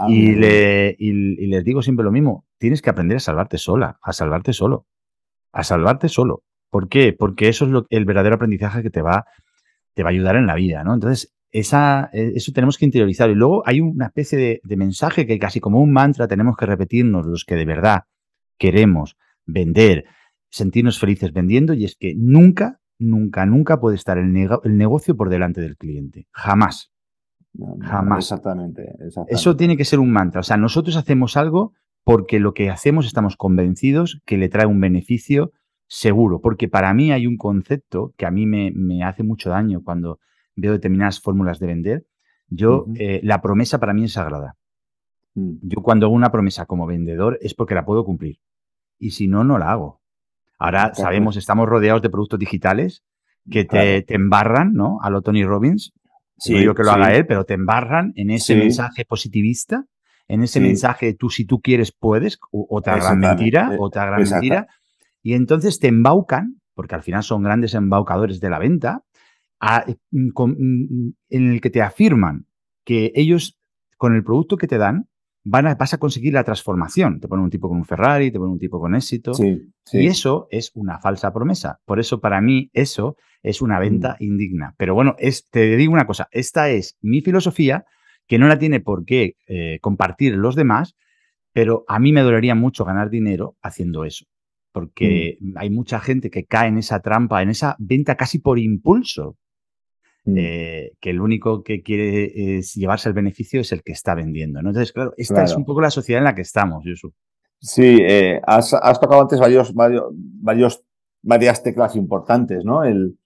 Ah, y, le, les digo siempre lo mismo, tienes que aprender a salvarte sola, a salvarte solo, a salvarte solo. ¿Por qué? Porque eso es lo, el verdadero aprendizaje que te va, te va a ayudar en la vida, ¿no? Entonces, esa, e, eso tenemos que interiorizar. Y luego hay una especie de, de mensaje que casi como un mantra tenemos que repetirnos los que de verdad queremos vender, sentirnos felices vendiendo, y es que nunca, nunca, nunca puede estar el, el negocio por delante del cliente. Jamás. Jamás. Exactamente, Eso tiene que ser un mantra. O sea, nosotros hacemos algo porque lo que hacemos estamos convencidos que le trae un beneficio seguro. Porque para mí hay un concepto que a mí me, hace mucho daño cuando veo determinadas fórmulas de vender. Yo, eh, la promesa para mí es sagrada. Mm. Yo cuando hago una promesa como vendedor es porque la puedo cumplir. Y si no, no la hago. Ahora sabemos, estamos rodeados de productos digitales que te, te, embarran, ¿no? A lo Tony Robbins, Sí, no digo que lo haga él, pero te embarran en ese mensaje positivista, en ese mensaje de tú si tú quieres puedes, otra gran mentira, eh, otra gran mentira. Y entonces te embaucan, porque al final son grandes embaucadores de la venta, mm, mm, en el que te afirman que ellos, con el producto que te dan, van a, vas a conseguir la transformación. Te ponen un tipo con un Ferrari, te ponen un tipo con éxito. Y eso es una falsa promesa. Por eso, para mí, eso es una venta mm. indigna. Pero bueno, es, te digo una cosa, esta es mi filosofía, que no la tiene por qué eh, compartir los demás, pero a mí me dolería mucho ganar dinero haciendo eso. Porque mm. hay mucha gente que cae en esa trampa, en esa venta casi por impulso, mm. eh, que el único que quiere es llevarse el beneficio es el que está vendiendo. Entonces, claro, esta es un poco la sociedad en la que estamos, Yusuf. Sí, eh, has, tocado antes varios, varios, varios, varias teclas importantes, ¿no? El,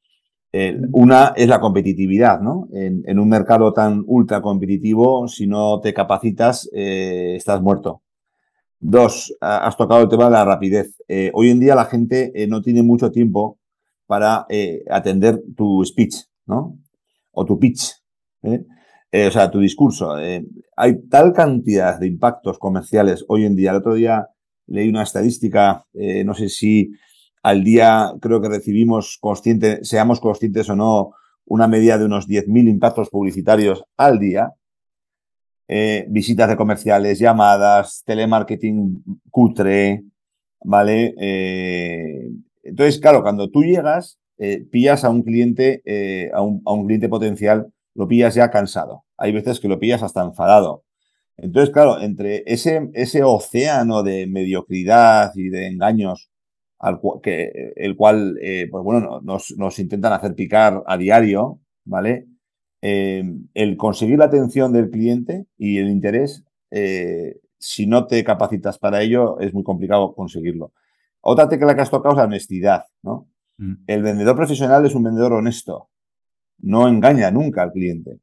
una es la competitividad, ¿no? En, un mercado tan ultra competitivo, si no te capacitas, eh, estás muerto. Dos, has tocado el tema de la rapidez. Eh, hoy en día la gente eh, no tiene mucho tiempo para atender tu speech, ¿no? O tu pitch, o sea, tu discurso. hay tal cantidad de impactos comerciales hoy en día. El otro día leí una estadística, no sé si al día creo que recibimos, consciente, seamos conscientes o no, una media de unos 10.000 impactos publicitarios al día. Eh, visitas de comerciales, llamadas, telemarketing cutre, ¿vale? Eh, entonces, claro, cuando tú llegas, eh, pillas a un cliente, a un, cliente potencial, lo pillas ya cansado. Hay veces que lo pillas hasta enfadado. Entonces, claro, entre ese, ese océano de mediocridad y de engaños que, el cual, pues bueno, nos, intentan hacer picar a diario, ¿vale? Eh, el conseguir la atención del cliente y el interés, eh, si no te capacitas para ello, es muy complicado conseguirlo. Otra tecla que has tocado es la honestidad, ¿no? Mm. El vendedor profesional es un vendedor honesto. No engaña nunca al cliente.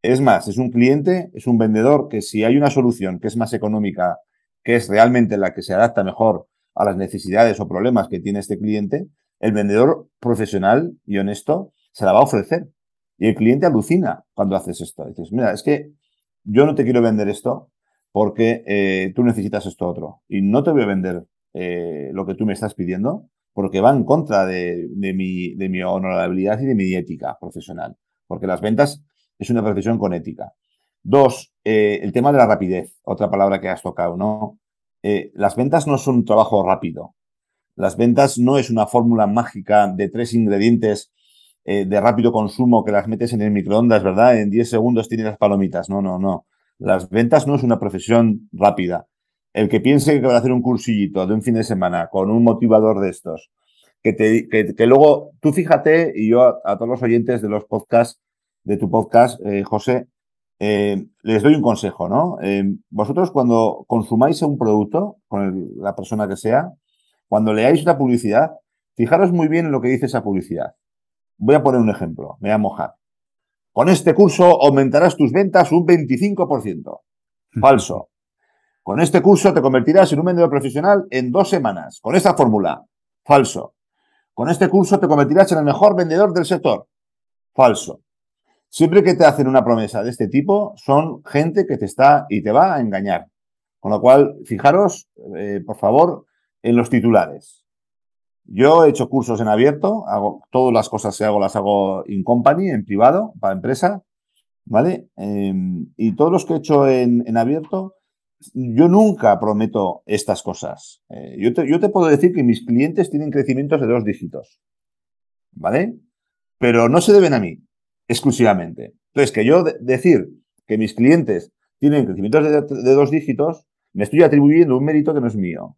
Es más, es un cliente, es un vendedor que si hay una solución que es más económica, que es realmente la que se adapta mejor a las necesidades o problemas que tiene este cliente, el vendedor profesional y honesto se la va a ofrecer. Y el cliente alucina cuando haces esto. Dices, mira, es que yo no te quiero vender esto porque eh, tú necesitas esto otro. Y no te voy a vender eh, lo que tú me estás pidiendo porque va en contra de, mi, de honorabilidad y de mi ética profesional. Porque las ventas es una profesión con ética. Dos, eh, el tema de la rapidez, otra palabra que has tocado, ¿no? las ventas no son un trabajo rápido. Las ventas no es una fórmula mágica de tres ingredientes eh, de rápido consumo que las metes en el microondas, ¿verdad? En 10 segundos tienes las palomitas. No, no, no. Las ventas no es una profesión rápida. El que piense que va a hacer un cursillito de un fin de semana con un motivador de estos, que, te, que, luego, tú fíjate, y yo a, todos los oyentes de los podcasts, de tu podcast, eh, José, eh, les doy un consejo, ¿no? vosotros cuando consumáis un producto, con la persona que sea, cuando leáis una publicidad, fijaros muy bien en lo que dice esa publicidad. Voy a poner un ejemplo, me voy a mojar. Con este curso aumentarás tus ventas un 25%. Falso. Con este curso te convertirás en un vendedor profesional en dos semanas. Con esta fórmula. Falso. Con este curso te convertirás en el mejor vendedor del sector. Falso. Siempre que te hacen una promesa de este tipo, son gente que te está y te va a engañar. Con lo cual, fijaros, eh, por favor, en los titulares. Yo he hecho cursos en abierto, hago todas las cosas que hago las hago in company, en privado, para empresa, ¿vale? Em, y todos los que he hecho en, abierto, yo nunca prometo estas cosas. Eh, yo, te, yo, te, puedo decir que mis clientes tienen crecimientos de dos dígitos, ¿vale? Pero no se deben a mí, exclusivamente. Entonces, que yo decir que mis clientes tienen crecimientos de dos dígitos, me estoy atribuyendo un mérito que no es mío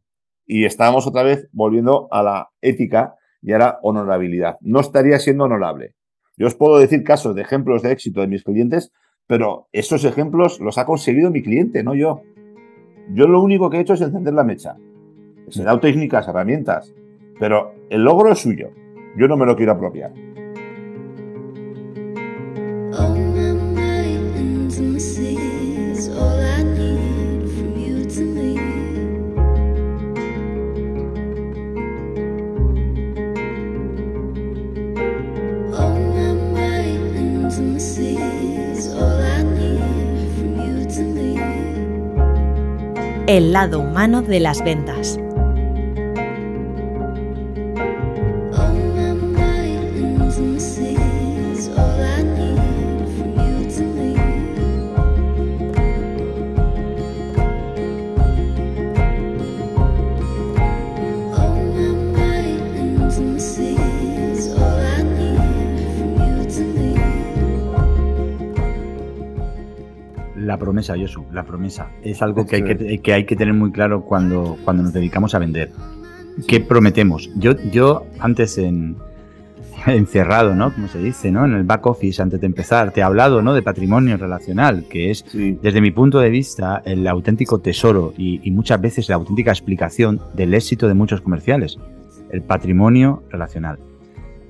y estábamos otra vez volviendo a la ética y a la honorabilidad. No estaría siendo honorable. Yo os puedo decir casos de ejemplos de éxito de mis clientes, pero esos ejemplos los ha conseguido mi cliente, no yo. Yo lo único que he hecho es encender la mecha. Se da técnicas, herramientas, pero el logro es suyo. Yo no me lo quiero apropiar. El lado humano de las ventas. Promesa, Josu, la promesa. Es algo que hay que, hay que tener muy claro cuando, cuando nos dedicamos a vender. ¿Qué prometemos? Yo, yo antes en encerrado, ¿no? Como se dice, ¿no? En el back office, antes de empezar, te he hablado, ¿no? De patrimonio relacional, que es, desde mi punto de vista, el auténtico tesoro y, y muchas veces la auténtica explicación del éxito de muchos comerciales. El patrimonio relacional.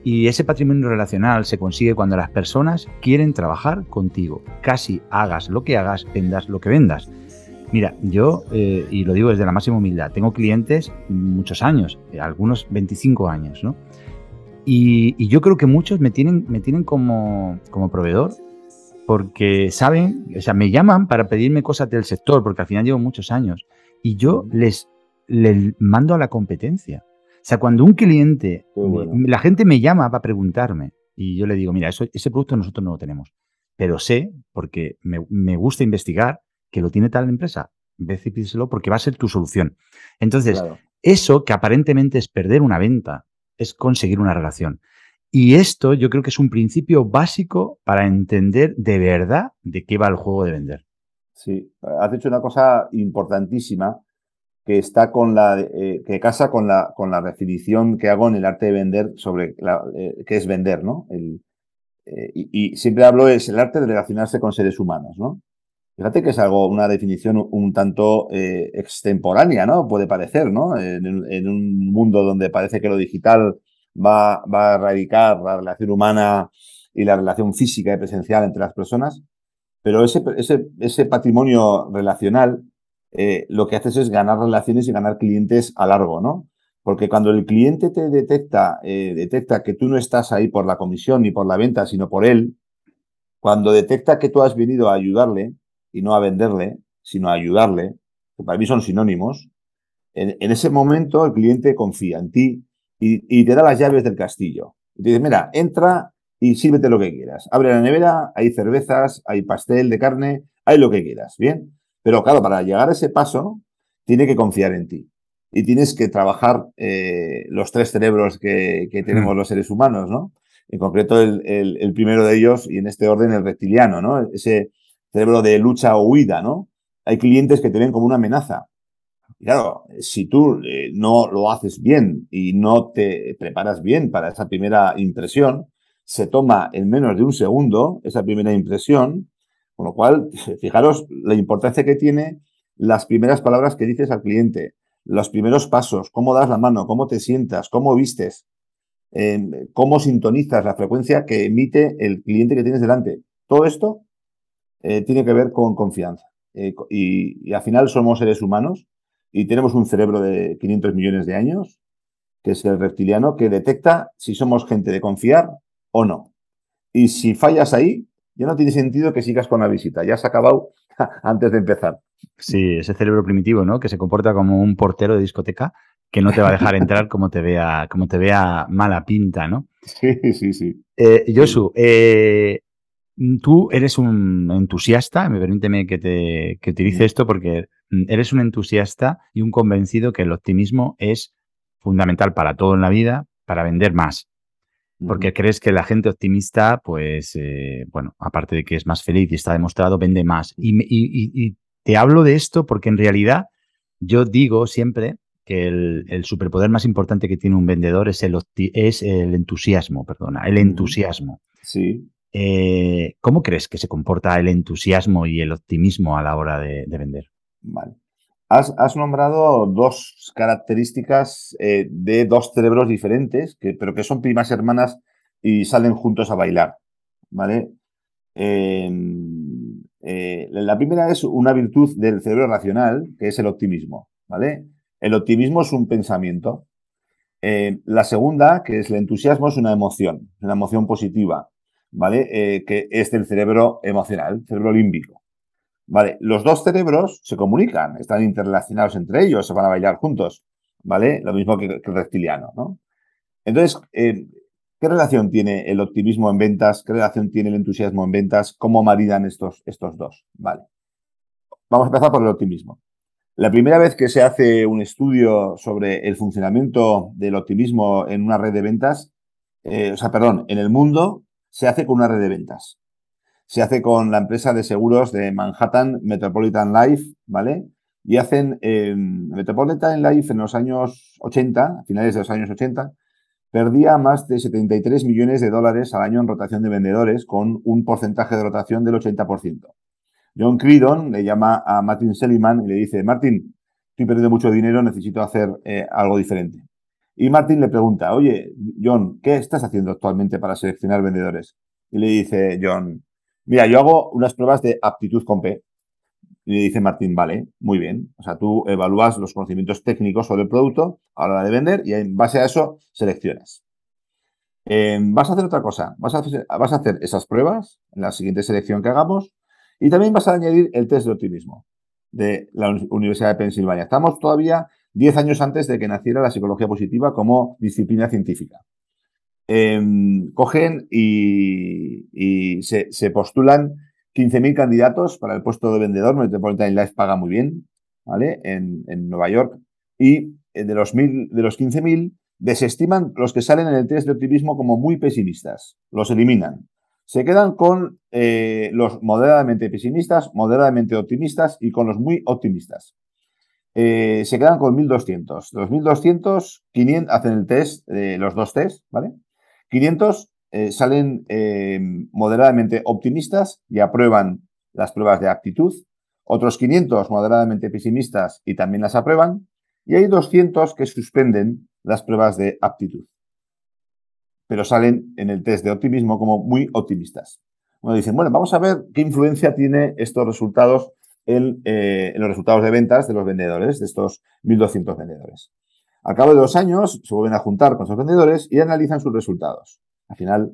Y ese patrimonio relacional se consigue cuando las personas quieren trabajar contigo. Casi hagas lo que hagas, vendas lo que vendas. Mira, yo, eh, y lo digo desde la máxima humildad, tengo clientes muchos años, eh, algunos 25 años, ¿no? Y, yo creo que muchos me tienen, me tienen como, como proveedor porque saben, o sea, me llaman para pedirme cosas del sector, porque al final llevo muchos años, y yo les, les mando a la competencia. O sea, cuando un cliente, la gente me llama para preguntarme y yo le digo, mira, eso, ese producto nosotros no lo tenemos, pero sé, porque me, gusta investigar, que lo tiene tal empresa, ve y pídeselo porque va a ser tu solución. Entonces, eso que aparentemente es perder una venta, es conseguir una relación. Y esto yo creo que es un principio básico para entender de verdad de qué va el juego de vender. Sí, has hecho una cosa importantísima que está con la eh, que casa con la con la definición que hago en el arte de vender sobre la, eh, qué es vender, ¿no? Eh, y, siempre hablo es el arte de relacionarse con seres humanos, ¿no? Fíjate que es algo, una definición un tanto eh, extemporánea, ¿no? Puede parecer, ¿no? En, un mundo donde parece que lo digital va, va, a erradicar la relación humana y la relación física y presencial entre las personas, pero ese, ese, ese patrimonio relacional eh, lo que haces es ganar relaciones y ganar clientes a largo, ¿no? Porque cuando el cliente te detecta, eh, detecta que tú no estás ahí por la comisión ni por la venta, sino por él, cuando detecta que tú has venido a ayudarle y no a venderle, sino a ayudarle, que para mí son sinónimos, en, ese momento el cliente confía en ti y, te da las llaves del castillo. Y te dice, mira, entra y sírvete lo que quieras. Abre la nevera, hay cervezas, hay pastel de carne, hay lo que quieras, ¿bien? Pero claro, para llegar a ese paso, tiene que confiar en ti y tienes que trabajar eh, los tres cerebros que, tenemos los seres humanos, ¿no? En concreto, el, primero de ellos, y en este orden, el reptiliano, ¿no? Ese cerebro de lucha o huida, ¿no? Hay clientes que te ven como una amenaza. Y claro, si tú eh, no lo haces bien y no te preparas bien para esa primera impresión, se toma en menos de un segundo esa primera impresión, con lo cual, fijaros la importancia que tiene las primeras palabras que dices al cliente, los primeros pasos, cómo das la mano, cómo te sientas, cómo vistes, em, cómo sintonizas la frecuencia que emite el cliente que tienes delante. Todo esto eh, tiene que ver con confianza. Eh, y, al final somos seres humanos y tenemos un cerebro de 500 millones de años, que es el reptiliano, que detecta si somos gente de confiar o no. Y si fallas ahí, ya no tiene sentido que sigas con la visita. Ya has acabado antes de empezar. Sí, ese cerebro primitivo, ¿no? Que se comporta como un portero de discoteca que no te va a dejar entrar como te vea, como te vea mala pinta, ¿no? Sí, sí, sí. Eh, Josu, eh, tú eres un entusiasta, me permíteme que te que utilice esto porque eres un entusiasta y un convencido que el optimismo es fundamental para todo en la vida, para vender más. Porque crees que la gente optimista, pues, eh, bueno, aparte de que es más feliz y está demostrado, vende más. y, te hablo de esto porque en realidad yo digo siempre que el, superpoder más importante que tiene un vendedor es el, es el entusiasmo, perdona, el entusiasmo. Sí. Eh, ¿Cómo crees que se comporta el entusiasmo y el optimismo a la hora de, vender? Vale. Has, nombrado dos características eh, de dos cerebros diferentes, pero que son primas hermanas y salen juntos a bailar. ¿Vale? Eh, eh, la primera es una virtud del cerebro racional, que es el optimismo, ¿vale? El optimismo es un pensamiento. Eh, la segunda, que es el entusiasmo, es una emoción, una emoción positiva, ¿vale? Eh, que es del cerebro emocional, cerebro límbico. Los dos cerebros se comunican, están interrelacionados entre ellos, se van a bailar juntos, ¿vale? Lo mismo que, el reptiliano, ¿no? Entonces, ¿Qué relación tiene el optimismo en ventas? ¿Qué relación tiene el entusiasmo en ventas? ¿Cómo maridan estos, estos dos? Vale. Vamos a empezar por el optimismo. La primera vez que se hace un estudio sobre el funcionamiento del optimismo en una red de ventas, eh, o sea, perdón, en el mundo, se hace con una red de ventas. Se hace con la empresa de seguros de Manhattan, Metropolitan Life, ¿vale? Y hacen eh, Metropolitan Life en los años 80, a finales de los años 80, perdía más de 73 millones de dólares al año en rotación de vendedores, con un porcentaje de rotación del 80%. John Creedon le llama a Martin Seligman y le dice, Martin, estoy perdiendo mucho dinero, necesito hacer eh, algo diferente. Y Martin le pregunta, oye, John, ¿qué estás haciendo actualmente para seleccionar vendedores? Y le dice John, mira, yo hago unas pruebas de aptitud con P. Y le dice Martín, vale, muy bien. O sea, tú evalúas los conocimientos técnicos sobre el producto a la hora de vender y en base a eso seleccionas. Em, vas a hacer otra cosa. Vas a hacer, vas a hacer esas pruebas en la siguiente selección que hagamos y también vas a añadir el test de optimismo de la Universidad de Pensilvania. Estamos todavía 10 años antes de que naciera la psicología positiva como disciplina científica. Em, cogen y, se postulan 15.000 candidatos para el puesto de vendedor. Metropolitan Life paga muy bien, ¿vale? En, Nueva York. Y eh, de los, mil, de los 15.000, desestiman los que salen en el test de optimismo como muy pesimistas. Los eliminan. Se quedan con eh, los moderadamente pesimistas, moderadamente optimistas y con los muy optimistas. Eh, se quedan con 1.200. De los 1.200, 500 hacen el test, los dos test, ¿vale? 500 eh, salen eh, moderadamente optimistas y aprueban las pruebas de aptitud. Otros 500 moderadamente pesimistas y también las aprueban. Y hay 200 que suspenden las pruebas de aptitud. Pero salen en el test de optimismo como muy optimistas. Bueno, dicen, bueno, vamos a ver qué influencia tiene estos resultados en, en los resultados de ventas de los vendedores, de estos 1.200 vendedores. Al cabo de dos años se vuelven a juntar con esos vendedores y analizan sus resultados. Al final,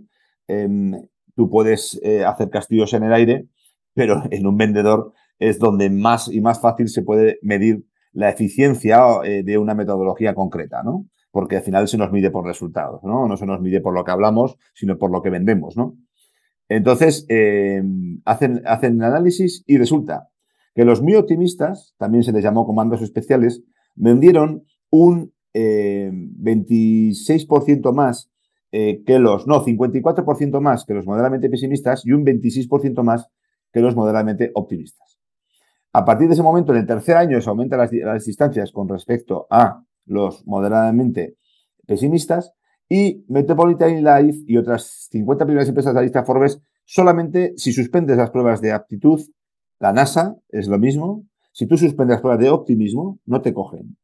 em, tú puedes eh, hacer castillos en el aire, pero en un vendedor es donde más y más fácil se puede medir la eficiencia eh, de una metodología concreta, ¿no? Porque al final se nos mide por resultados, ¿no? No se nos mide por lo que hablamos, sino por lo que vendemos, ¿no? Entonces, em, hacen, hacen análisis y resulta que los muy optimistas, también se les llamó comandos especiales, vendieron un 26% eh, más eh, que los, no, 54% más que los moderadamente pesimistas y un 26% más que los moderadamente optimistas. A partir de ese momento, en el tercer año, se aumentan las, las distancias con respecto a los moderadamente pesimistas y Metropolitan Life y otras 50 primeras empresas de la lista Forbes, solamente si suspendes las pruebas de aptitud, la NASA es lo mismo, si tú suspendes las pruebas de optimismo, no te cogen.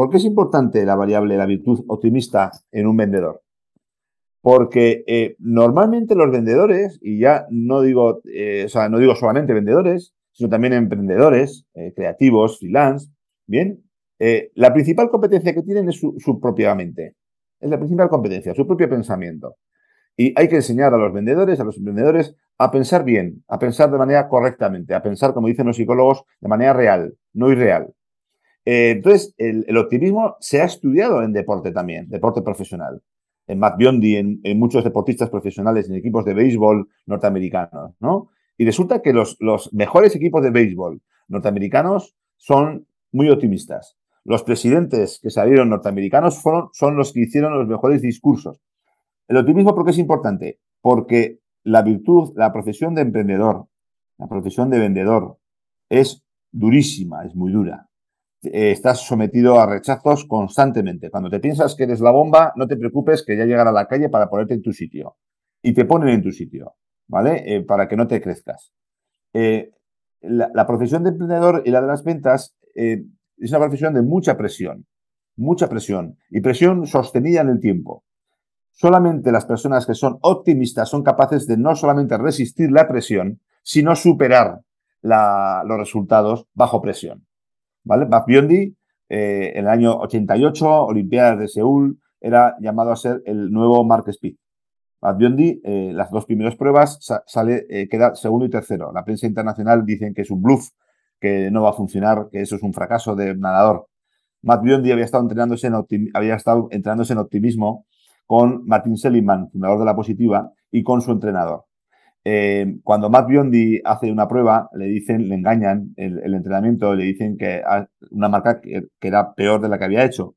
¿Por qué es importante la variable, la virtud optimista en un vendedor? Porque eh, normalmente los vendedores, y ya no digo, eh, o sea, no digo solamente vendedores, sino también emprendedores, eh, creativos, freelance, bien, la principal competencia que tienen es su, su, propia mente. Es la principal competencia, su propio pensamiento. Y hay que enseñar a los vendedores, a los emprendedores, a pensar bien, a pensar de manera correctamente, a pensar, como dicen los psicólogos, de manera real, no irreal. Eh, entonces, el, optimismo se ha estudiado en deporte también, deporte profesional. En Matt Biondi, en, muchos deportistas profesionales, en equipos de béisbol norteamericanos, ¿no? Y resulta que los, mejores equipos de béisbol norteamericanos son muy optimistas. Los presidentes que salieron norteamericanos son los que hicieron los mejores discursos. El optimismo, ¿por qué es importante? Porque la virtud, la profesión de emprendedor, la profesión de vendedor, es durísima, es muy dura. Eh, estás sometido a rechazos constantemente. Cuando te piensas que eres la bomba, no te preocupes que ya llegará a la calle para ponerte en tu sitio. Y te ponen en tu sitio, ¿vale? Eh, para que no te crezcas. Eh, la, profesión de emprendedor y la de las ventas es una profesión de mucha presión, mucha presión y presión sostenida en el tiempo. Solamente las personas que son optimistas son capaces de no solamente resistir la presión, sino superar los resultados bajo presión. ¿Vale? Biondi, eh, en el año 88, Olimpiadas de Seúl, era llamado a ser el nuevo Mark Speed. Biondi, eh, las dos primeras pruebas, sale, eh, queda segundo y tercero. La prensa internacional dicen que es un bluff, que no va a funcionar, que eso es un fracaso de nadador. Matt Biondi había estado, entrenándose en había estado entrenándose en optimismo con Martin Seligman, fundador de La Positiva, y con su entrenador. Eh, cuando Matt Biondi hace una prueba, le dicen, le engañan el, entrenamiento, le dicen que una marca que, era peor de la que había hecho.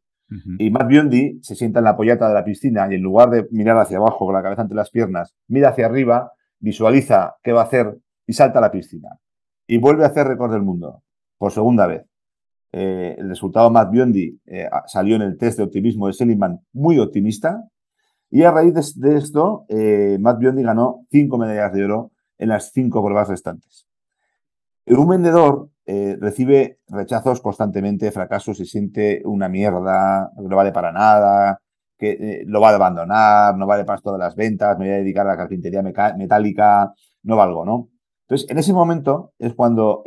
Y Matt Biondi se sienta en la pollata de la piscina y en lugar de mirar hacia abajo con la cabeza entre las piernas, mira hacia arriba, visualiza qué va a hacer y salta a la piscina. Y vuelve a hacer récord del mundo, por segunda vez. Eh, el resultado Matt Biondi eh, salió en el test de optimismo de Seligman muy optimista, y a raíz de, esto, eh, Matt Biondi ganó cinco medallas de oro en las cinco pruebas restantes. Un vendedor eh, recibe rechazos constantemente, fracasos, se siente una mierda, no vale para nada, que eh, lo va a abandonar, no vale para todas las ventas, me voy a dedicar a la carpintería metálica, no valgo, ¿no? Entonces, en ese momento es cuando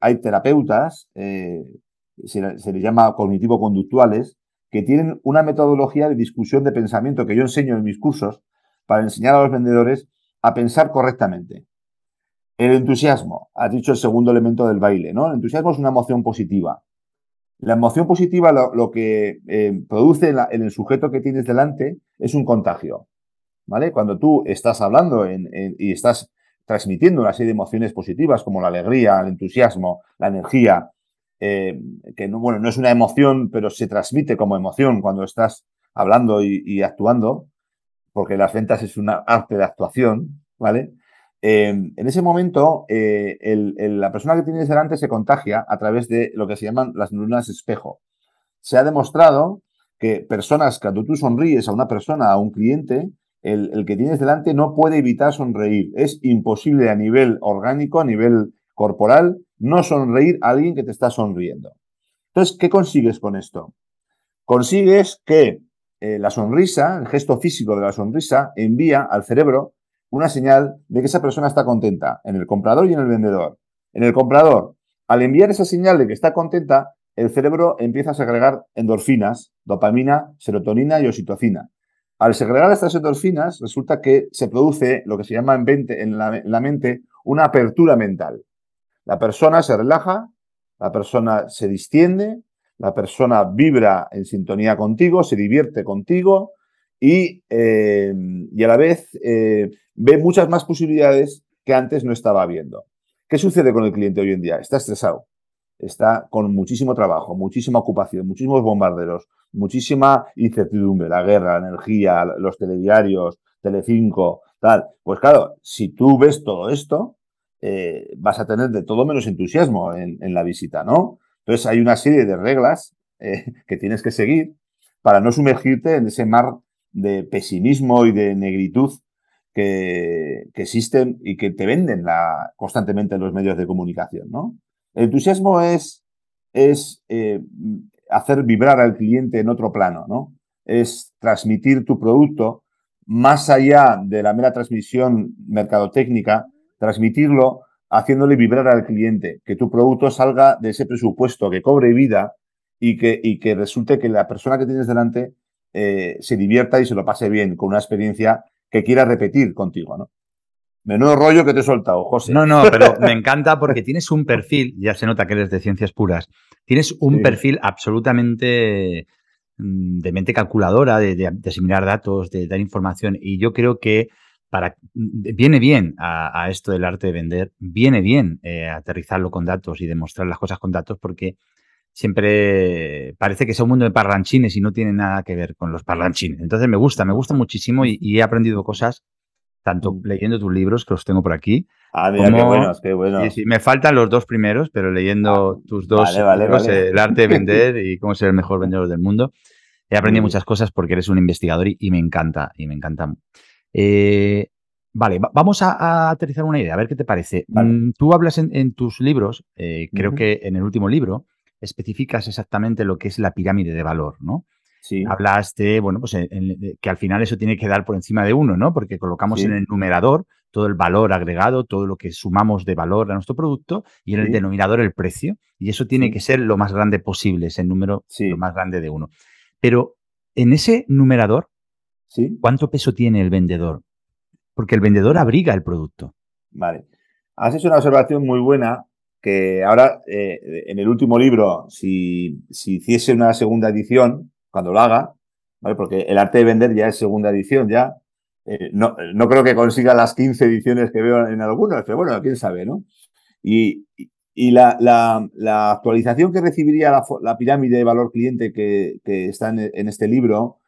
hay terapeutas, se les llama cognitivo-conductuales, que tienen una metodología de discusión de pensamiento que yo enseño en mis cursos para enseñar a los vendedores a pensar correctamente. El entusiasmo, has dicho el segundo elemento del baile, ¿no? El entusiasmo es una emoción positiva. La emoción positiva lo, que eh, produce en, el sujeto que tienes delante es un contagio, ¿vale? Cuando tú estás hablando y estás transmitiendo una serie de emociones positivas como la alegría, el entusiasmo, la energía, eh, que no, bueno, no es una emoción, pero se transmite como emoción cuando estás hablando y, actuando, porque las ventas es una arte de actuación, ¿vale? Eh, en ese momento, eh, la persona que tienes delante se contagia a través de lo que se llaman las neuronas espejo. Se ha demostrado que personas, cuando tú sonríes a una persona, a un cliente, el, que tienes delante no puede evitar sonreír. Es imposible a nivel orgánico, a nivel corporal, no sonreír a alguien que te está sonriendo. Entonces, ¿qué consigues con esto? Consigues que eh, la sonrisa, el gesto físico de la sonrisa, envía al cerebro una señal de que esa persona está contenta, en el comprador y en el vendedor. En el comprador, al enviar esa señal de que está contenta, el cerebro empieza a segregar endorfinas, dopamina, serotonina y oxitocina. Al segregar estas endorfinas, resulta que se produce lo que se llama en, la, mente una apertura mental. La persona se relaja, la persona se distiende, la persona vibra en sintonía contigo, se divierte contigo y, eh, a la vez eh, ve muchas más posibilidades que antes no estaba viendo. ¿Qué sucede con el cliente hoy en día? Está estresado, está con muchísimo trabajo, muchísima ocupación, muchísimos bombarderos, muchísima incertidumbre, la guerra, la energía, los telediarios, Telecinco, tal. Pues claro, si tú ves todo esto, eh, vas a tener de todo menos entusiasmo en, la visita, ¿no? Entonces hay una serie de reglas eh, que tienes que seguir para no sumergirte en ese mar de pesimismo y de negritud que, existen y que te venden constantemente en los medios de comunicación, ¿no? El entusiasmo es, es eh, hacer vibrar al cliente en otro plano, ¿no? Es transmitir tu producto más allá de la mera transmisión mercadotécnica, transmitirlo haciéndole vibrar al cliente, que tu producto salga de ese presupuesto, que cobre vida y que, y que resulte que la persona que tienes delante eh, se divierta y se lo pase bien con una experiencia que quiera repetir contigo, ¿no? Menudo rollo que te he soltado, José. No, no, pero me encanta porque tienes un perfil, ya se nota que eres de ciencias puras, tienes un perfil absolutamente mm, de mente calculadora, de, asimilar datos, de dar información. Y yo creo que para viene bien a, esto del arte de vender, viene bien eh, aterrizarlo con datos y demostrar las cosas con datos porque siempre parece que es un mundo de parlanchines y no tiene nada que ver con los parlanchines. Entonces me gusta, me gusta muchísimo y he aprendido cosas tanto mm. leyendo tus libros, que los tengo por aquí. Ah, mira, qué buenos, qué buenos. Sí, me faltan los dos primeros, pero leyendo ah, tus dos libros, El arte de vender y cómo ser el mejor vendedor del mundo, he aprendido muchas cosas porque eres un investigador y, me encanta, y me encanta. Eh, vale, vamos a, aterrizar una idea, a ver qué te parece. Mm, tú hablas en, tus libros, eh, creo que en el último libro, especificas exactamente lo que es la pirámide de valor, ¿no? Sí. Hablaste, bueno, pues que al final eso tiene que dar por encima de uno, ¿no? Porque colocamos en el numerador todo el valor agregado, todo lo que sumamos de valor a nuestro producto y en el denominador el precio. Y eso tiene que ser lo más grande posible, ese número lo más grande de uno. Pero en ese numerador, ¿cuánto peso tiene el vendedor? Porque el vendedor abriga el producto. Vale. Has hecho una observación muy buena que ahora, eh, en el último libro, si, si hiciese una segunda edición, cuando lo haga, ¿vale? Porque el arte de vender ya es segunda edición, ya. Eh, no, no, creo que consiga las 15 ediciones que veo en algunos, pero bueno, quién sabe, ¿no? Y, y la, la, actualización que recibiría la, pirámide de valor cliente que, que está en, este libro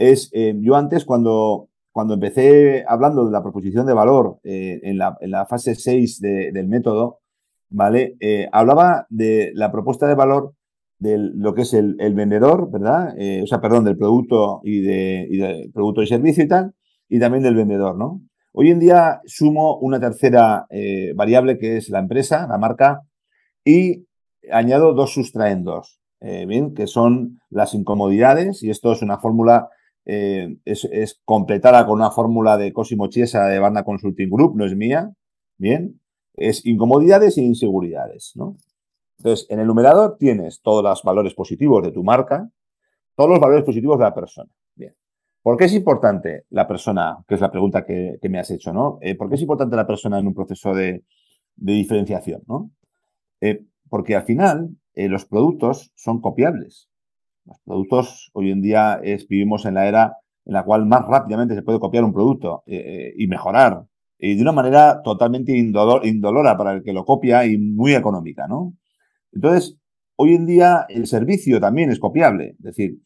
es, eh, yo antes cuando, cuando empecé hablando de la proposición de valor eh, en, la, en, la, fase 6 del método, ¿vale? hablaba de la propuesta de valor de lo que es el, vendedor, ¿verdad? Eh, o sea, perdón, del producto y, de, producto y servicio y tal, y también del vendedor, ¿no? Hoy en día sumo una tercera eh, variable que es la empresa, la marca, y añado dos sustraendos, eh, bien, que son las incomodidades, y esto es una fórmula, es, es, completada con una fórmula de Cosimo Chiesa de Banda Consulting Group, no es mía, bien, es incomodidades e inseguridades. Entonces, en el numerador tienes todos los valores positivos de tu marca, todos los valores positivos de la persona. Bien. ¿Por qué es importante la persona? Que es la pregunta que, me has hecho, ¿no? Eh, ¿Por qué es importante la persona en un proceso de, diferenciación, ¿no? Eh, porque al final eh, los productos son copiables. Los productos, hoy en día es, vivimos en la era en la cual más rápidamente se puede copiar un producto y mejorar. Y de una manera totalmente indolora para el que lo copia y muy económica, ¿no? Entonces, hoy en día el servicio también es copiable. Es decir,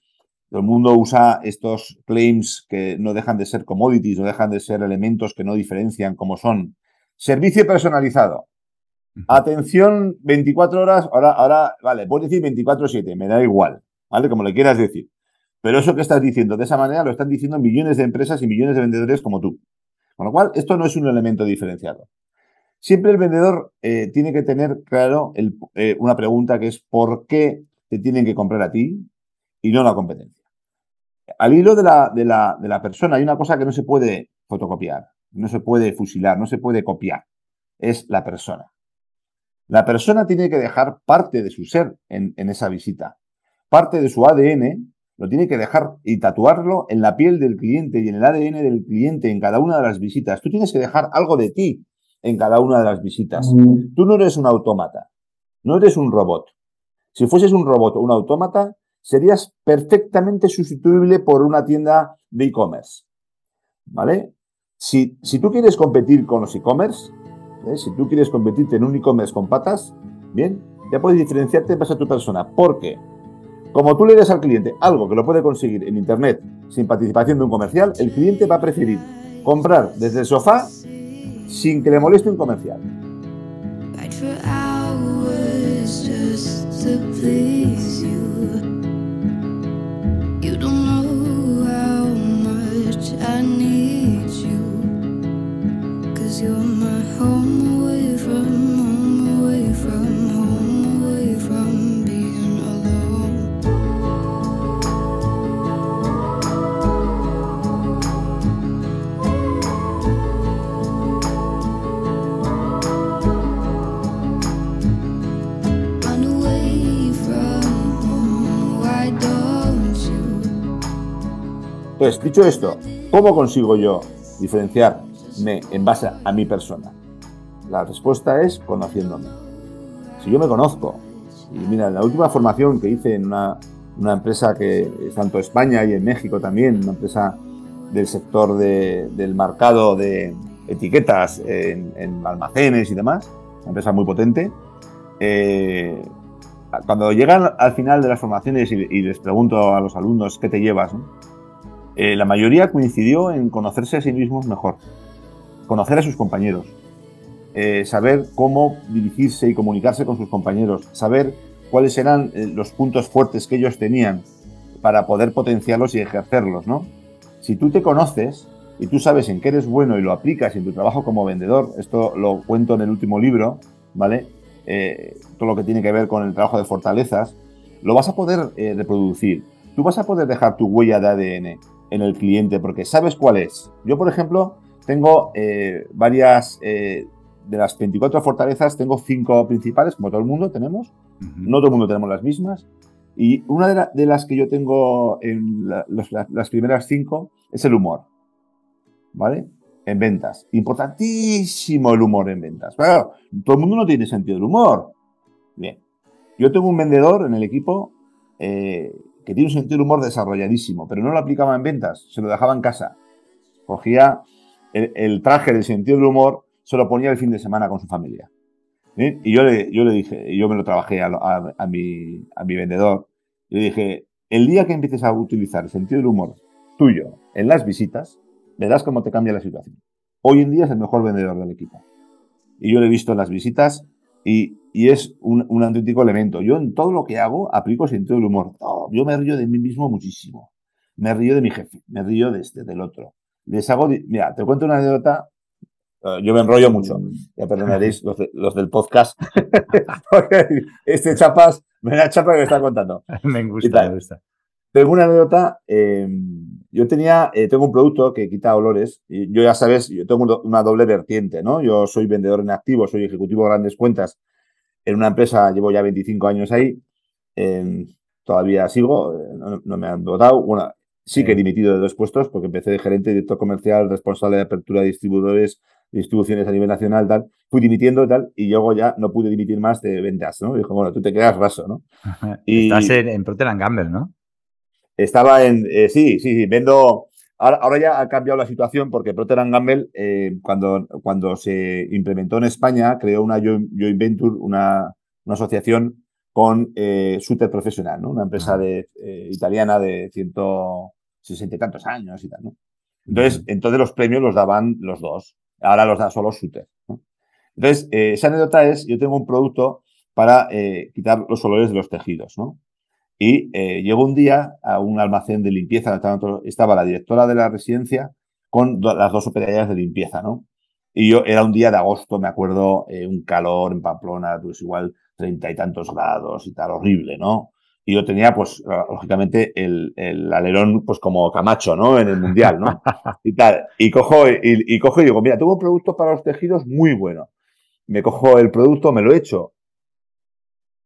todo el mundo usa estos claims que no dejan de ser commodities, no dejan de ser elementos que no diferencian como son. Servicio personalizado. Atención 24 horas, ahora, ahora, vale, puedes decir 24-7, me da igual, ¿vale? Como le quieras decir. Pero eso que estás diciendo de esa manera lo están diciendo millones de empresas y millones de vendedores como tú. Con lo cual, esto no es un elemento diferenciado. Siempre el vendedor eh, tiene que tener claro eh, una pregunta que es ¿por qué te tienen que comprar a ti y no la competencia? Al hilo de la, de la persona hay una cosa que no se puede fotocopiar, no se puede fusilar, no se puede copiar. Es la persona. La persona tiene que dejar parte de su ser en, esa visita. Parte de su ADN lo tiene que dejar y tatuarlo en la piel del cliente y en el ADN del cliente en cada una de las visitas. Tú tienes que dejar algo de ti en cada una de las visitas. Mm. Tú no eres un autómata, no eres un robot. Si fueses un robot o un autómata, serías perfectamente sustituible por una tienda de e-commerce. ¿Vale? Si, si tú quieres competir con los e-commerce, ¿eh? Si tú quieres convertirte en un e-commerce con patas, bien, ya puedes diferenciarte en base a tu persona. Porque, como tú le des al cliente algo que lo puede conseguir en Internet sin participación de un comercial, el cliente va a preferir comprar desde el sofá sin que le moleste un comercial. Dicho esto, ¿cómo consigo yo diferenciarme en base a mi persona? La respuesta es conociéndome. Si yo me conozco, y mira, la última formación que hice en una, empresa que es tanto España y en México también, una empresa del sector del marcado de etiquetas en, almacenes y demás, una empresa muy potente. Eh, cuando llegan al final de las formaciones y, les pregunto a los alumnos qué te llevas, eh, la mayoría coincidió en conocerse a sí mismos mejor, conocer a sus compañeros, eh, saber cómo dirigirse y comunicarse con sus compañeros, saber cuáles eran eh, los puntos fuertes que ellos tenían para poder potenciarlos y ejercerlos, ¿no? Si tú te conoces y tú sabes en qué eres bueno y lo aplicas en tu trabajo como vendedor, esto lo cuento en el último libro, ¿vale? todo lo que tiene que ver con el trabajo de fortalezas, lo vas a poder reproducir. Tú vas a poder dejar tu huella de ADN en el cliente porque sabes cuál es. Yo, por ejemplo, tengo eh, varias, eh, de las 24 fortalezas, tengo cinco principales, como todo el mundo tenemos. No todo el mundo tenemos las mismas. Y una de, las que yo tengo en las primeras cinco es el humor. ¿Vale? En ventas. Importantísimo el humor en ventas. Pero todo el mundo no tiene sentido del humor. Bien. Yo tengo un vendedor en el equipo eh, que tiene un sentido del humor desarrolladísimo, pero no lo aplicaba en ventas, se lo dejaba en casa. Cogía el, traje del sentido del humor, se lo ponía el fin de semana con su familia. Y yo le, dije, yo me lo trabajé a, mi, vendedor, le dije, el día que empieces a utilizar el sentido del humor tuyo en las visitas, verás cómo te cambia la situación. Hoy en día es el mejor vendedor del equipo. Y yo lo he visto en las visitas y, es un, un, auténtico elemento. Yo en todo lo que hago aplico sentido del humor. yo me río de mí mismo muchísimo. Me río de mi jefe, me río de este, del otro. Les hago, mira, te cuento una anécdota. Eh, yo me enrollo mucho. Ya perdonaréis los, del podcast. este chapas, me da chapa que me está contando. me gusta, me gusta. Tengo una anécdota. Eh, yo tenía, eh, tengo un producto que quita olores. Y yo ya sabes, yo tengo una doble vertiente, ¿no? Yo soy vendedor en activo, soy ejecutivo de grandes cuentas en una empresa, llevo ya 25 años ahí. todavía sigo, no, me han votado. Bueno, sí que he dimitido de dos puestos porque empecé de gerente, director comercial, responsable de apertura de distribuidores, distribuciones a nivel nacional, tal. Fui dimitiendo tal y luego ya no pude dimitir más de ventas, ¿no? dijo, bueno, tú te quedas raso, ¿no? Y, Estás en, en Procter Gamble, ¿no? Estaba en, eh, sí, sí, sí, vendo, ahora, ahora, ya ha cambiado la situación porque Procter Gamble, eh, cuando, cuando se implementó en España, creó una joint, venture, una, una, asociación con eh, Suter Profesional, ¿no? Una empresa de, eh, italiana de 160 y tantos años y tal, ¿no? Entonces, entonces los premios los daban los dos. Ahora los da solo Suter. ¿no? Entonces, esa anécdota es, yo tengo un producto para quitar los olores de los tejidos, ¿no? Y eh, llegó un día a un almacén de limpieza, estaba la directora de la residencia con las dos operarias de limpieza, ¿no? Y yo, era un día de agosto, me acuerdo, eh, un calor en Pamplona, pues igual treinta y tantos grados y tal, horrible, ¿no? Y yo tenía, pues, lógicamente, el, el, alerón, pues, como Camacho, ¿no? En el Mundial, ¿no? y tal. Y cojo y, y, cojo y digo, mira, tengo un producto para los tejidos muy bueno. Me cojo el producto, me lo echo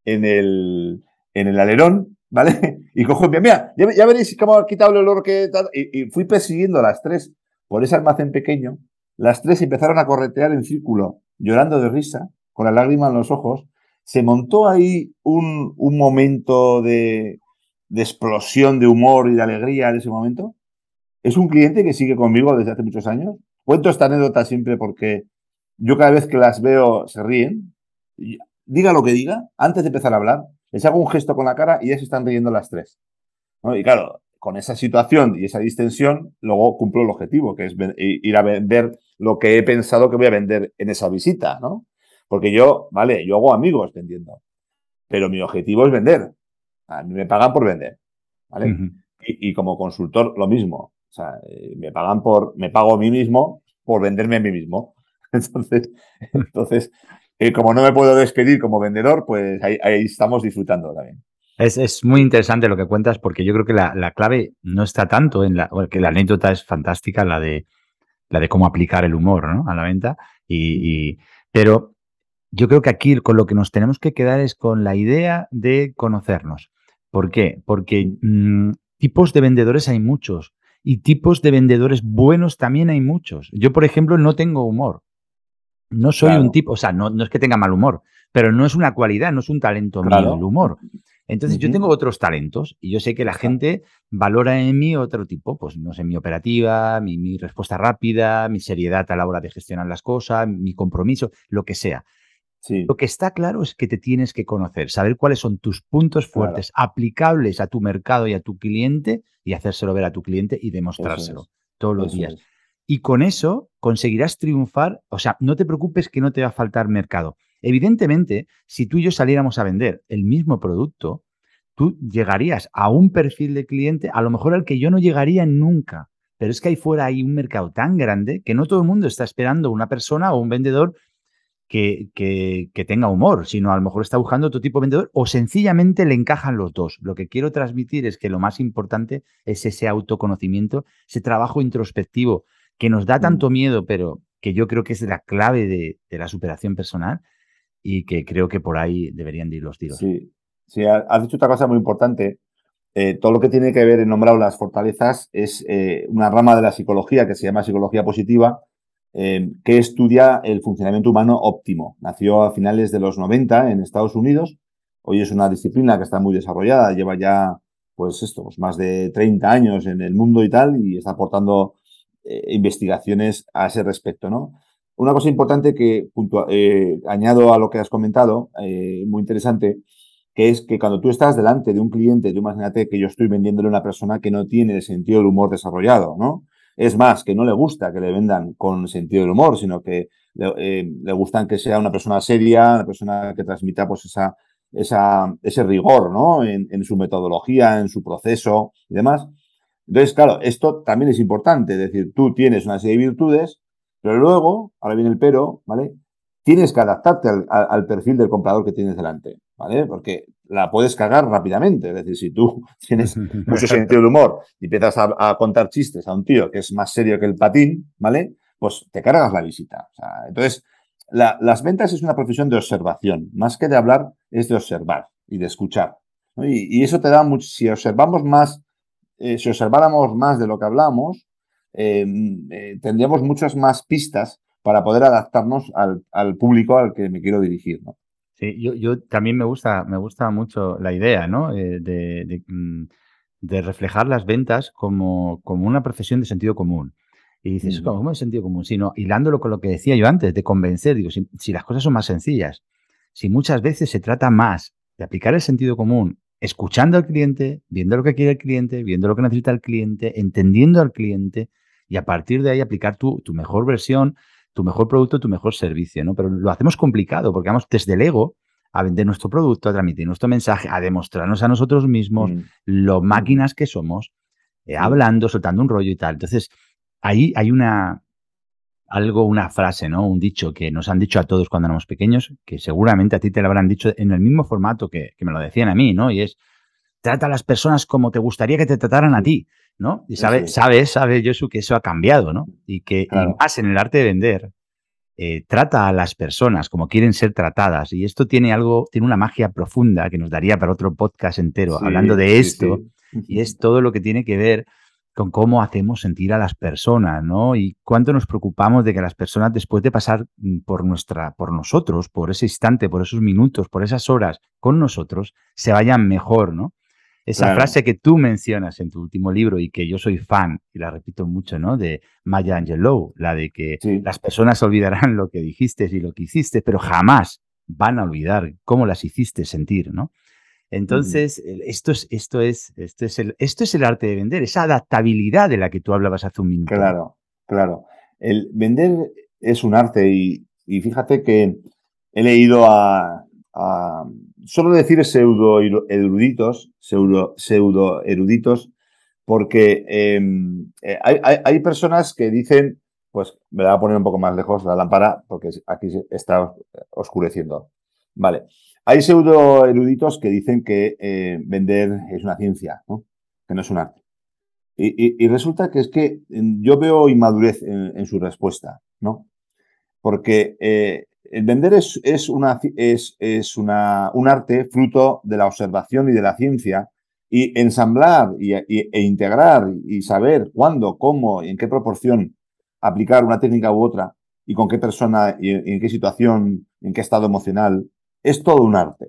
en el, en el alerón, ¿vale? Y cojo mira, ya, ya veréis cómo ha quitado el olor que... Y, y fui persiguiendo a las tres por ese almacén pequeño. Las tres empezaron a corretear en círculo, llorando de risa, con la lágrima en los ojos, se montó ahí un, un momento de, de, explosión de humor y de alegría en ese momento. Es un cliente que sigue conmigo desde hace muchos años. Cuento esta anécdota siempre porque yo cada vez que las veo se ríen. Diga lo que diga, antes de empezar a hablar, les hago un gesto con la cara y ya se están riendo las tres. Y claro, con esa situación y esa distensión, luego cumplo el objetivo, que es ir a vender lo que he pensado que voy a vender en esa visita, ¿no? Porque yo, vale, yo hago amigos vendiendo, pero mi objetivo es vender. A mí me pagan por vender, ¿vale? y, como consultor, lo mismo. O sea, eh, me pagan por, me pago a mí mismo por venderme a mí mismo. Entonces, entonces eh, como no me puedo despedir como vendedor, pues ahí, estamos disfrutando también. Es, muy interesante lo que cuentas porque yo creo que la, clave no está tanto en la, que la anécdota es fantástica, la de, la de cómo aplicar el humor ¿no? a la venta, y, pero yo creo que aquí con lo que nos tenemos que quedar es con la idea de conocernos. ¿Por qué? Porque mm, tipos de vendedores hay muchos y tipos de vendedores buenos también hay muchos. Yo, por ejemplo, no tengo humor. No soy un tipo, o sea, no, no, es que tenga mal humor, pero no es una cualidad, no es un talento mío el humor. Entonces yo tengo otros talentos y yo sé que la gente valora en mí otro tipo, pues no sé, mi operativa, mi, mi, respuesta rápida, mi seriedad a la hora de gestionar las cosas, mi compromiso, lo que sea. Lo que está claro es que te tienes que conocer, saber cuáles son tus puntos fuertes aplicables a tu mercado y a tu cliente y hacérselo ver a tu cliente y demostrárselo todos los días. Y con eso conseguirás triunfar, o sea, no te preocupes que no te va a faltar mercado. Evidentemente, si tú y yo saliéramos a vender el mismo producto, tú llegarías a un perfil de cliente, a lo mejor al que yo no llegaría nunca. Pero es que ahí fuera hay un mercado tan grande que no todo el mundo está esperando una persona o un vendedor que, que, tenga humor, sino a lo mejor está buscando otro tipo de vendedor o sencillamente le encajan los dos. Lo que quiero transmitir es que lo más importante es ese autoconocimiento, ese trabajo introspectivo que nos da mm. tanto miedo, pero que yo creo que es la clave de, la superación personal y que creo que por ahí deberían ir los tiros. Sí, sí has dicho otra cosa muy importante. Eh, todo lo que tiene que ver en nombrar las fortalezas es eh, una rama de la psicología que se llama psicología positiva, eh, que estudia el funcionamiento humano óptimo. Nació a finales de los 90 en Estados Unidos. Hoy es una disciplina que está muy desarrollada, lleva ya, pues esto, pues más de 30 años en el mundo y tal, y está aportando eh, investigaciones a ese respecto, ¿no? Una cosa importante que eh, añado a lo que has comentado, muy interesante, que es que cuando tú estás delante de un cliente, tú imagínate que yo estoy vendiéndole a una persona que no tiene el sentido del humor desarrollado, ¿no? Es más, que no le gusta que le vendan con sentido del humor, sino que le, eh, gustan que sea una persona seria, una persona que transmita pues esa, ese rigor, ¿no? En, su metodología, en su proceso y demás. Entonces, claro, esto también es importante, es decir, tú tienes una serie de virtudes, pero luego, ahora viene el pero, ¿vale? Tienes que adaptarte al, al perfil del comprador que tienes delante, ¿vale? Porque la puedes cagar rápidamente. Es decir, si tú tienes mucho sentido del humor y empiezas a, contar chistes a un tío que es más serio que el patín, ¿vale? Pues te cargas la visita. entonces, las ventas es una profesión de observación. Más que de hablar, es de observar y de escuchar. Y, eso te da mucho, si observamos más, eh, si observáramos más de lo que hablamos, em, eh, tendríamos muchas más pistas para poder adaptarnos al, al, público al que me quiero dirigir. ¿no? Sí, yo, yo también me gusta, me gusta mucho la idea, ¿no? Eh, de, mm, de, reflejar las ventas como, como una profesión de sentido común. Y dices, ¿cómo es sentido común? Sino hilándolo con lo que decía yo antes, de convencer, digo, si, si, las cosas son más sencillas, si muchas veces se trata más de aplicar el sentido común, escuchando al cliente, viendo lo que quiere el cliente, viendo lo que necesita el cliente, entendiendo al cliente y a partir de ahí aplicar tu, tu mejor versión tu mejor producto, tu mejor servicio, ¿no? Pero lo hacemos complicado porque vamos desde el ego a vender nuestro producto, a transmitir nuestro mensaje, a demostrarnos a nosotros mismos Mm. lo máquinas que somos, eh, hablando, soltando un rollo y tal. Entonces, ahí hay una algo, una frase, ¿no? Un dicho que nos han dicho a todos cuando éramos pequeños, que seguramente a ti te lo habrán dicho en el mismo formato que, que me lo decían a mí, ¿no? Y es trata a las personas como te gustaría que te trataran a ti, ¿no? Y Eso sabe, es. sabe, sabe, Josu, que eso ha cambiado, ¿no? Y que y Claro. más en el arte de vender, eh, trata a las personas como quieren ser tratadas. Y esto tiene algo, tiene una magia profunda que nos daría para otro podcast entero, Sí, hablando de sí, esto. sí. Y es todo lo que tiene que ver con cómo hacemos sentir a las personas, ¿no? Y cuánto nos preocupamos de que las personas, después de pasar mm, por nuestra, por nosotros, por ese instante, por esos minutos, por esas horas con nosotros, se vayan mejor, ¿no? Esa Claro. frase que tú mencionas en tu último libro y que yo soy fan, y la repito mucho, ¿no? De Maya Angelou, la de que Sí. las personas olvidarán lo que dijiste y lo que hiciste, pero jamás van a olvidar cómo las hiciste sentir, ¿no? Entonces, esto es, esto es, esto es el, esto es el arte de vender, esa adaptabilidad de la que tú hablabas hace un minuto. Claro, claro. El vender es un arte y, y fíjate que he leído a, a solo decir pseudo eruditos, pseudo, pseudo eruditos, porque em, eh, hay, hay- hay personas que dicen, pues me la voy a poner un poco más lejos la lámpara porque aquí se está oscureciendo. Vale. Hay pseudo eruditos que dicen que eh, vender es una ciencia, ¿no? que no es un arte. Y, resulta que es que mm, yo veo inmadurez en, su respuesta, ¿no? Porque eh, vender es, es, una, es, es una, un arte fruto de la observación y de la ciencia y ensamblar y, e integrar y saber cuándo, cómo y en qué proporción aplicar una técnica u otra y con qué persona y y en qué situación, en qué estado emocional, es todo un arte.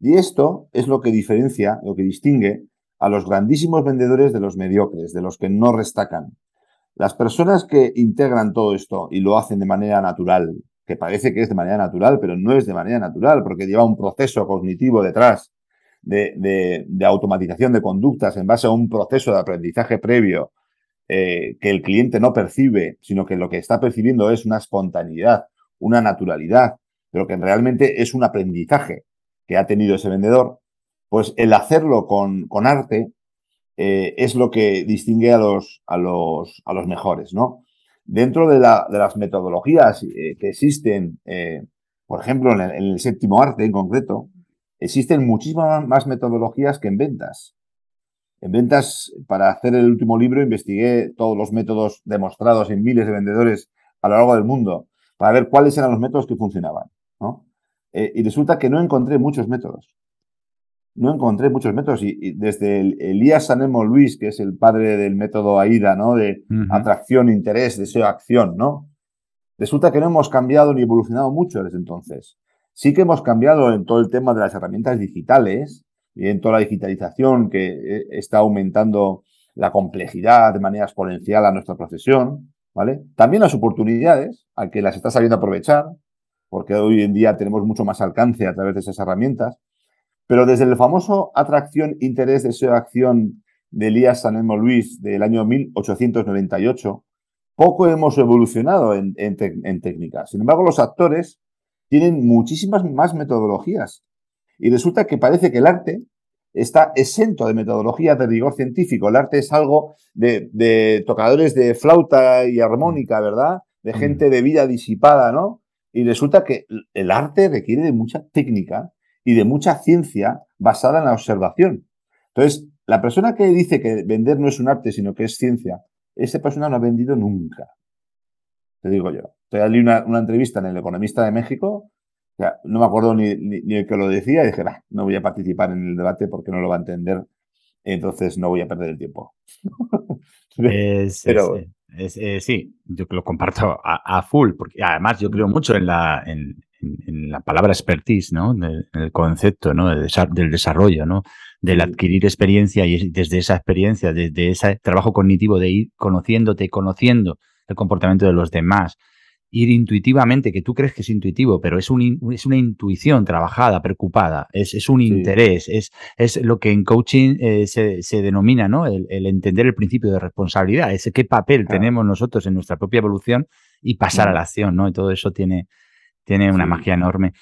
Y esto es lo que diferencia, lo que distingue a los grandísimos vendedores de los mediocres, de los que no restacan. Las personas que integran todo esto y lo hacen de manera natural, que parece que es de manera natural, pero no es de manera natural, porque lleva un proceso cognitivo detrás de, automatización de conductas en base a un proceso de aprendizaje previo eh, que el cliente no percibe, sino que lo que está percibiendo es una espontaneidad, una naturalidad, pero que realmente es un aprendizaje que ha tenido ese vendedor, pues el hacerlo con, arte eh, es lo que distingue a los, a los, a los mejores, ¿no? Dentro de las metodologías eh, que existen, eh, por ejemplo, en el, en el séptimo arte en concreto, existen muchísimas más metodologías que en ventas. En ventas, para hacer el último libro, investigué todos los métodos demostrados en miles de vendedores a lo largo del mundo para ver cuáles eran los métodos que funcionaban, ¿no? Eh, y resulta que no encontré muchos métodos. No encontré muchos métodos. Y, y desde el, Elías Sanemo Luis, que es el padre del método AIDA, ¿no? De atracción, interés, deseo, acción, ¿no? Resulta que no hemos cambiado ni evolucionado mucho desde entonces. Sí que hemos cambiado en todo el tema de las herramientas digitales y en toda la digitalización que eh, está aumentando la complejidad de manera exponencial a nuestra profesión, ¿vale? También las oportunidades, a que las está sabiendo aprovechar, porque hoy en día tenemos mucho más alcance a través de esas herramientas. Pero desde el famoso atracción, interés, deseo, acción de Elías Sanemo Luis del año 1898, poco hemos evolucionado en, en, tec- en técnicas. Sin embargo, los actores tienen muchísimas más metodologías. Y resulta que parece que el arte está exento de metodología de rigor científico. El arte es algo de, de tocadores de flauta y armónica, ¿verdad? De Mm. gente de vida disipada, ¿no? Y resulta que el arte requiere de mucha técnica y de mucha ciencia basada en la observación. Entonces, la persona que dice que vender no es un arte, sino que es ciencia, esa persona no ha vendido nunca. Te digo yo. Te leí una, una entrevista en El Economista de México, o sea, no me acuerdo ni, ni, ni el que lo decía, y dije, "Bah, no voy a participar en el debate porque no lo va a entender, entonces no voy a perder el tiempo. Es, Pero- es- es- eh, sí, yo lo comparto a, a full, porque además yo creo mucho en la, en, en- en la palabra expertise, ¿no? En el concepto, ¿no? De desa- del desarrollo, ¿no? Del Sí. adquirir experiencia y es- desde esa experiencia, desde ese trabajo cognitivo de ir conociéndote, conociendo el comportamiento de los demás, ir intuitivamente, que tú crees que es intuitivo, pero es, un es una intuición trabajada, preocupada, es, es un Sí. interés, es, es lo que en coaching eh, se, se denomina, ¿no? El, el entender el principio de responsabilidad, ese qué papel Claro. tenemos nosotros en nuestra propia evolución y pasar a la acción, ¿no? Y todo eso tiene, tiene una Sí. magia enorme.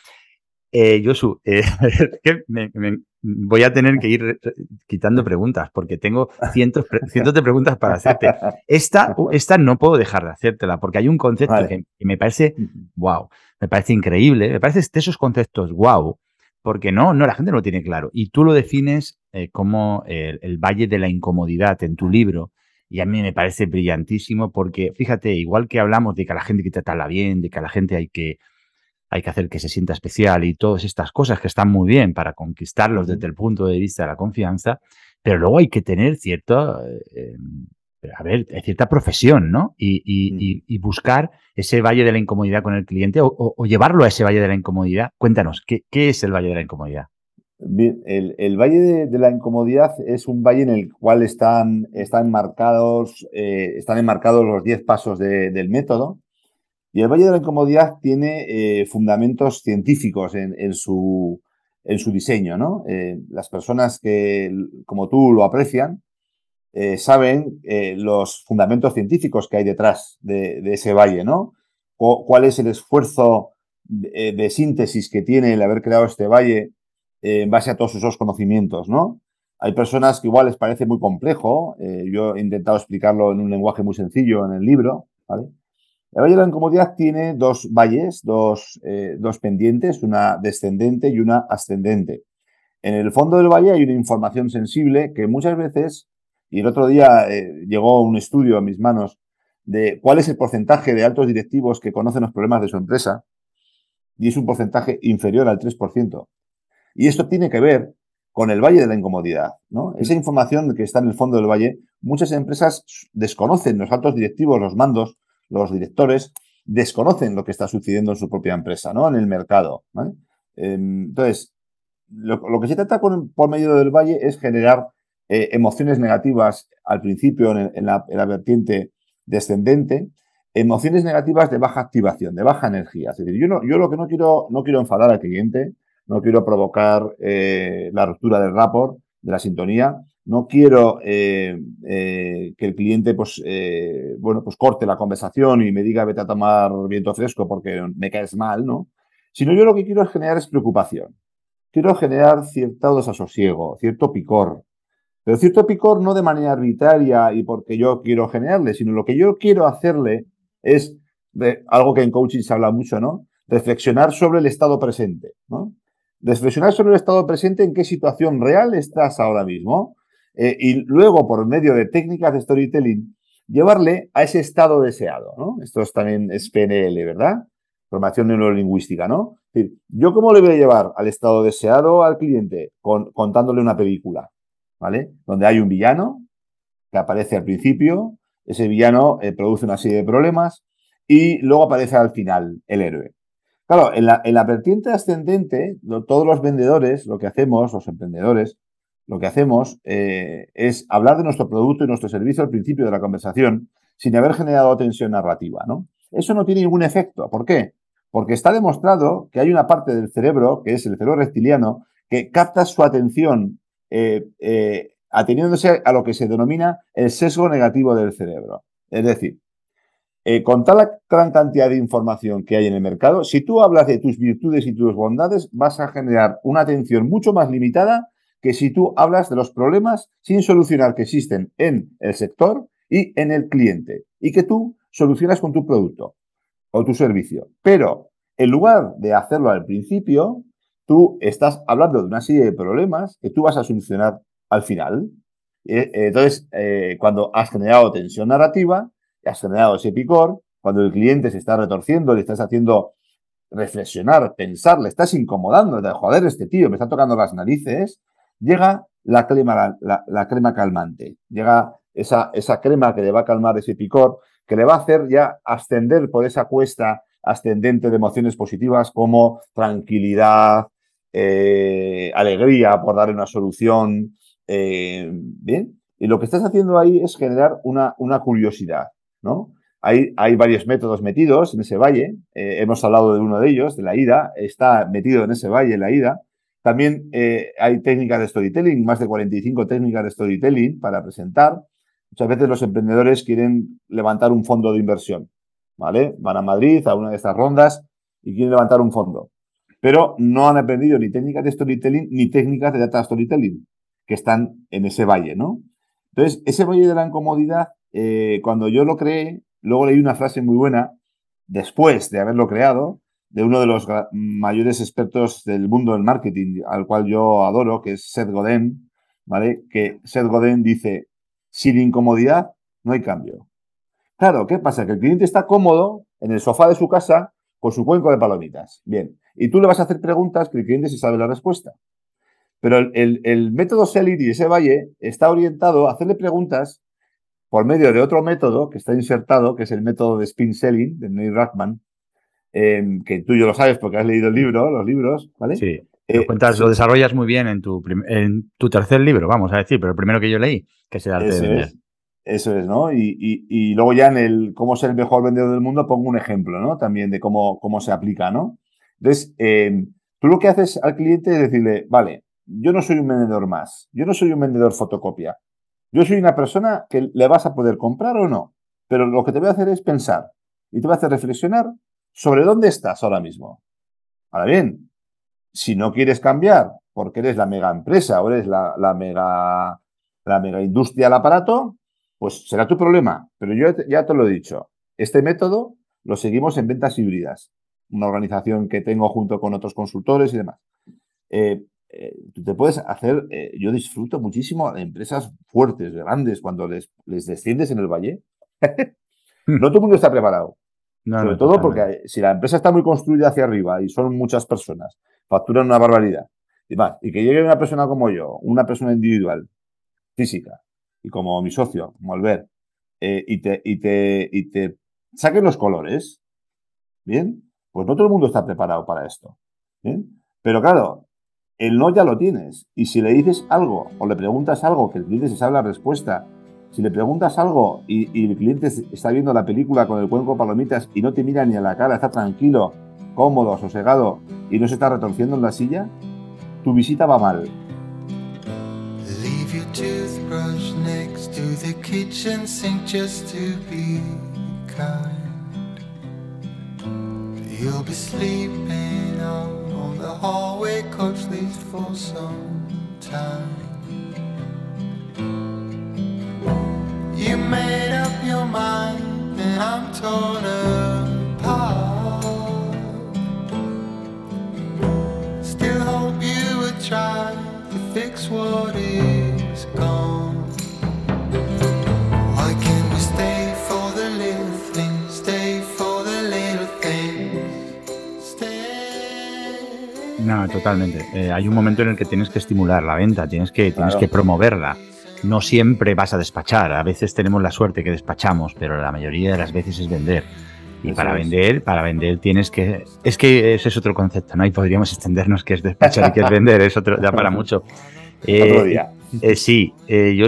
Eh, Josu, eh, voy a tener que ir quitando preguntas porque tengo cientos, cientos de preguntas para hacerte. Esta, esta no puedo dejar de hacértela porque hay un concepto que, me parece, wow, me parece increíble, me parece de esos conceptos, wow, porque no, no, la gente no lo tiene claro. Y tú lo defines eh, como el, valle de la incomodidad en tu libro. Y a mí me parece brillantísimo porque, fíjate, igual que hablamos de que a la gente hay que tratarla bien, de que a la gente hay que hay que hacer que se sienta especial y todas estas cosas que están muy bien para conquistarlos desde el punto de vista de la confianza, pero luego hay que tener cierta, eh, a ver, cierta profesión, ¿no? Y, buscar ese valle de la incomodidad con el cliente o, llevarlo a ese valle de la incomodidad. Cuéntanos, ¿qué, es el valle de la incomodidad? Bien, el, Valle de, la Incomodidad es un valle en el cual están, están, marcados, eh, están enmarcados los 10 pasos del método y el Valle de la Incomodidad tiene eh, fundamentos científicos en, su, diseño, ¿no? Eh, las personas que, como tú, lo aprecian, eh, saben los fundamentos científicos que hay detrás de, ese valle, ¿no? cuál es el esfuerzo de, síntesis que tiene el haber creado este valle en base a todos esos conocimientos, ¿no? Hay personas que igual les parece muy complejo, yo he intentado explicarlo en un lenguaje muy sencillo en el libro, ¿vale? El Valle de la Incomodidad tiene dos valles, eh, dos, pendientes, una descendente y una ascendente. En el fondo del valle hay una información sensible que muchas veces, y el otro día eh, llegó un estudio a mis manos de cuál es el porcentaje de altos directivos que conocen los problemas de su empresa, y es un porcentaje inferior al 3%. Y esto tiene que ver con el valle de la incomodidad. ¿no? Esa información que está en el fondo del valle, muchas empresas desconocen los altos directivos, los mandos, los directores desconocen lo que está sucediendo en su propia empresa, ¿no? En el mercado. Em, entonces, lo, que se trata por medio del valle es generar eh, emociones negativas al principio en, la, vertiente descendente, emociones negativas de baja activación, de baja energía. Es decir, yo, no, yo lo que no quiero, no quiero enfadar al cliente, no quiero provocar eh, la ruptura del rapport, de la sintonía, no quiero eh, eh, que el cliente pues, eh, bueno, pues corte la conversación y me diga vete a tomar viento fresco porque me caes mal, ¿no? Sino yo lo que quiero es generar es preocupación. Quiero generar cierto desasosiego, cierto picor. Pero cierto picor no de manera arbitraria y porque yo quiero generarle, sino lo que yo quiero hacerle es de, algo que en coaching se habla mucho, ¿no? Reflexionar sobre el estado presente, ¿no? Reflexionar sobre el estado presente, en qué situación real estás ahora mismo eh, y luego, por medio de técnicas de storytelling, llevarle a ese estado deseado. Esto es también es PNL, ¿verdad? Formación neurolingüística, ¿no? ¿Yo cómo le voy a llevar al estado deseado al cliente? contándole una película, ¿vale? Donde hay un villano que aparece al principio, ese villano eh, produce una serie de problemas y luego aparece al final el héroe. Claro, en la, en la vertiente ascendente, todos los vendedores, lo que hacemos, los emprendedores, lo que hacemos eh, es hablar de nuestro producto y nuestro servicio al principio de la conversación sin haber generado tensión narrativa, ¿no? Eso no tiene ningún efecto. ¿Por qué? Porque está demostrado que hay una parte del cerebro, que es el cerebro reptiliano, que capta su atención eh, eh, ateniéndose a lo que se denomina el sesgo negativo del cerebro. Es decir, con tal gran cantidad de información que hay en el mercado, si tú hablas de tus virtudes y tus bondades, vas a generar una atención mucho más limitada que si tú hablas de los problemas sin solucionar que existen en el sector y en el cliente y que tú solucionas con tu producto o tu servicio. Pero en lugar de hacerlo al principio, tú estás hablando de una serie de problemas que tú vas a solucionar al final. Eh, entonces, eh, cuando has generado tensión narrativa, has generado ese picor, cuando el cliente se está retorciendo, le estás haciendo reflexionar, pensar, le estás incomodando, de joder, este tío me está tocando las narices, llega la crema, la, crema calmante, llega esa, crema que le va a calmar ese picor, que le va a hacer ya ascender por esa cuesta ascendente de emociones positivas como tranquilidad, eh, alegría por darle una solución. Eh, bien, y lo que estás haciendo ahí es generar una, curiosidad, ¿no? Hay, hay, varios métodos metidos en ese valle. Eh, hemos hablado de uno de ellos, de la ida. Está metido en ese valle la ida. También eh, hay técnicas de storytelling, más de 45 técnicas de storytelling para presentar. Muchas veces los emprendedores quieren levantar un fondo de inversión, ¿vale? Van a Madrid a una de estas rondas y quieren levantar un fondo. pero no han aprendido ni técnicas de storytelling ni técnicas de data storytelling, que están en ese valle, ¿no? Entonces, ese valle de la incomodidad, eh, cuando yo lo creé, luego leí una frase muy buena, después de haberlo creado, de uno de los mayores expertos del mundo del marketing, al cual yo adoro, que es Seth Godin, ¿vale? Que Seth Godin dice, sin incomodidad no hay cambio. Claro, ¿qué pasa? Que el cliente está cómodo en el sofá de su casa con su cuenco de palomitas. Bien, y tú le vas a hacer preguntas que el cliente se sabe la respuesta. Pero el, método Selit y ese valle está orientado a hacerle preguntas por medio de otro método que está insertado, que es el método de spin selling de Neil Rackman, em, que tú yo lo sabes porque has leído el libro, los libros, ¿vale? Sí. Lo, eh, cuentas, lo desarrollas muy bien en tu, en tu tercer libro, vamos a decir, pero el primero que yo leí, que es el arte eso Es, eso es, ¿no? Y, luego ya en el cómo ser el mejor vendedor del mundo pongo un ejemplo, ¿no? También de cómo, cómo se aplica, ¿no? Entonces, em, tú lo que haces al cliente es decirle, vale, yo no soy un vendedor más, yo no soy un vendedor fotocopia, yo soy una persona que le vas a poder comprar o no, pero lo que te voy a hacer es pensar y te voy a hacer reflexionar sobre dónde estás ahora mismo. Ahora bien, si no quieres cambiar porque eres la mega empresa o eres la, mega, la mega industria del aparato, pues será tu problema. Pero yo ya te lo he dicho, este método lo seguimos en ventas híbridas, una organización que tengo junto con otros consultores y demás. Eh, eh, tú te puedes hacer, eh, yo disfruto muchísimo de empresas fuertes, grandes, cuando les, les desciendes en el valle. No todo el mundo está preparado. Sobre todo porque si la empresa está muy construida hacia arriba y son muchas personas, facturan una barbaridad. Y, más, y que llegue una persona como yo, una persona individual, física, y como mi socio, como Albert, eh, y, te, y, te, y te saquen los colores, ¿bien? Pues no todo el mundo está preparado para esto. ¿bien? Pero claro, el no ya lo tienes. Y si le dices algo o le preguntas algo que el cliente se sabe la respuesta, si le preguntas algo y, el cliente está viendo la película con el cuenco palomitas y no te mira ni a la cara, está tranquilo, cómodo, sosegado y no se está retorciendo en la silla, tu visita va mal. Leave your toothbrush next to the kitchen sink just to be kind. You'll be sleeping on the hallway coach leaves for some time. Made up your mind and I'm torn apart. Still hope you would try to fix what is gone. No, totalmente. Eh, hay un momento en el que tienes que estimular la venta, tienes que, tienes que promoverla. No siempre vas a despachar. A veces tenemos la suerte que despachamos, pero la mayoría de las veces es vender. Y para vender, para vender tienes que. Es que ese es otro concepto, ¿no? Y podríamos extendernos que es despachar y que es vender, es otro, ya para mucho. otro día. Eh, sí, eh, yo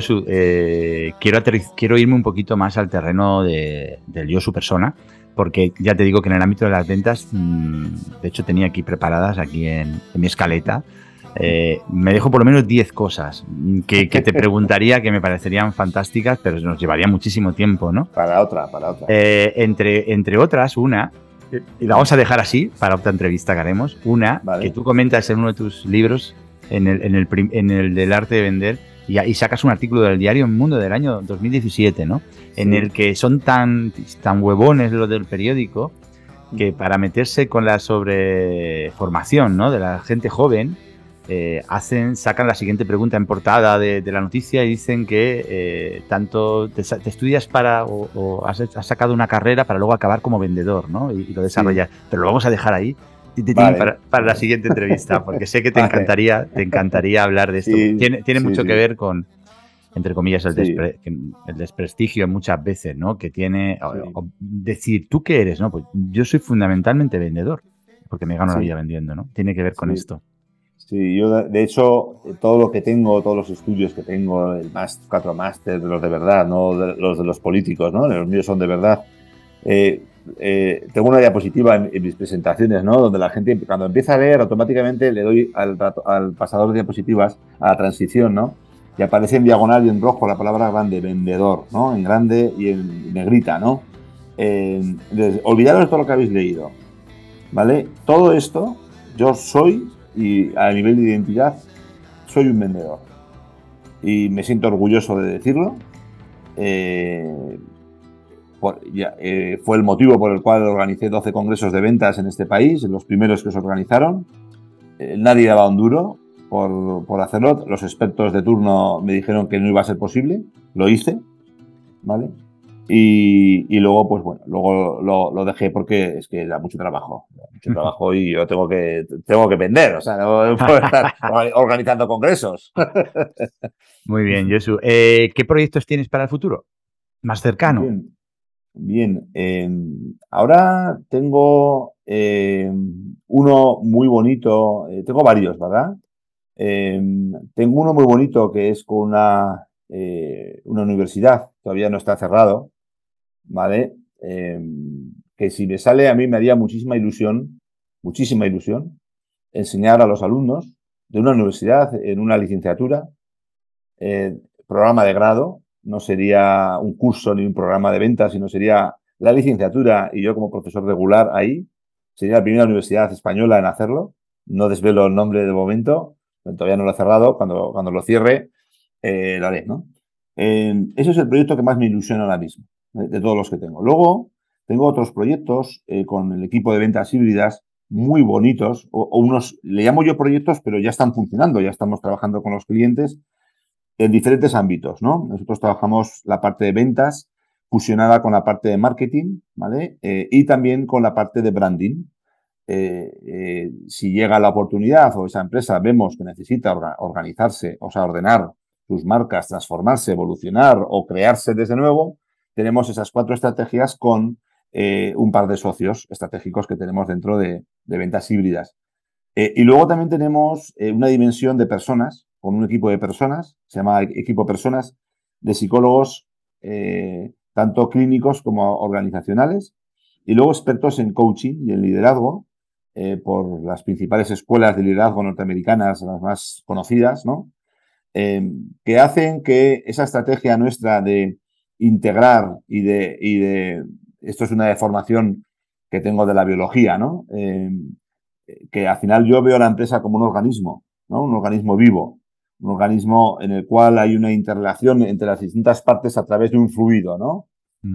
quiero, quiero irme un poquito más al terreno de, del yo su persona porque ya te digo que en el ámbito de las ventas, mm, de hecho tenía aquí preparadas, aquí en, mi escaleta, eh, me dejo por lo menos 10 cosas que, te preguntaría que me parecerían fantásticas, pero nos llevaría muchísimo tiempo, ¿no? Para otra, para otra. Eh, entre, entre otras, una, y la vamos a dejar así para otra entrevista que haremos, una que tú comentas en uno de tus libros, en el, en el, en el del arte de vender, y, sacas un artículo del diario Mundo del año 2017, ¿no? En el que son tan, tan huevones los del periódico que para meterse con la sobreformación ¿no? de la gente joven, eh, hacen, sacan la siguiente pregunta en portada de, la noticia y dicen que eh, tanto te, estudias para o, has, sacado una carrera para luego acabar como vendedor, ¿no? Y, lo desarrollas. Pero lo vamos a dejar ahí para, la siguiente entrevista, porque sé que te encantaría, te encantaría hablar de esto. tiene, tiene mucho que ver con, entre comillas, el, el, desprestigio muchas veces, ¿no? Que tiene decir, ¿tú qué eres? No, pues yo soy fundamentalmente vendedor, porque me gano la vida vendiendo, ¿no? Tiene que ver con esto. Sí, yo de hecho, todo lo que tengo, todos los estudios que tengo, el más, cuatro máster, los de verdad, no los de los políticos, ¿no? Los míos son de verdad. Eh, eh, tengo una diapositiva en, mis presentaciones, ¿no? Donde la gente, cuando empieza a leer, automáticamente le doy al, al pasador de diapositivas, a la transición, ¿no? Y aparece en diagonal y en rojo la palabra grande, vendedor, ¿no? En grande y en negrita, ¿no? olvidaros de todo lo que habéis leído, ¿vale? Todo esto, yo soy, y a nivel de identidad, soy un vendedor. Y me siento orgulloso de decirlo. Eh, eh, fue el motivo por el cual organicé 12 congresos de ventas en este país, los primeros que se organizaron. Eh, nadie daba un duro por, por, hacerlo. Los expertos de turno me dijeron que no iba a ser posible. Lo hice, ¿vale? Y, luego, pues bueno, luego lo, dejé porque es que da mucho trabajo, mucho trabajo y yo tengo que, tengo que vender, o sea, no puedo estar organizando congresos. Muy bien, Jesús. Eh, ¿Qué proyectos tienes para el futuro? Más cercano. Bien, em, ahora tengo em, uno muy bonito, eh, tengo varios, ¿verdad? Em, tengo uno muy bonito que es con una, eh, una universidad, todavía no está cerrado, ¿vale? que si me sale a mí me haría muchísima ilusión, muchísima ilusión, enseñar a los alumnos de una universidad en una licenciatura, eh, programa de grado, no sería un curso ni un programa de ventas, sino sería la licenciatura y yo como profesor regular ahí. Sería la primera universidad española en hacerlo. No desvelo el nombre de momento, todavía no lo he cerrado. Cuando, cuando lo cierre, eh, lo haré, ¿no? ese es el proyecto que más me ilusiona ahora mismo, de, todos los que tengo. Luego, tengo otros proyectos eh, con el equipo de ventas híbridas muy bonitos, o, unos, le llamo yo proyectos, pero ya están funcionando, ya estamos trabajando con los clientes en diferentes ámbitos, ¿no? Nosotros trabajamos la parte de ventas fusionada con la parte de marketing, ¿vale? Eh, y también con la parte de branding. Eh, si llega la oportunidad o esa empresa vemos que necesita organizarse, o sea, ordenar sus marcas, transformarse, evolucionar o crearse desde nuevo, tenemos esas cuatro estrategias con un par de socios estratégicos que tenemos dentro de, ventas híbridas. y luego también tenemos una dimensión de personas con un equipo de personas, se llama equipo personas, de psicólogos, eh, tanto clínicos como organizacionales, y luego expertos en coaching y en liderazgo, eh, por las principales escuelas de liderazgo norteamericanas, las más conocidas, ¿no? Eh, que hacen que esa estrategia nuestra de integrar y de, y de esto es una deformación que tengo de la biología, ¿no? que al final yo veo a la empresa como un organismo, ¿no? Un organismo vivo, un organismo en el cual hay una interrelación entre las distintas partes a través de un fluido, ¿no?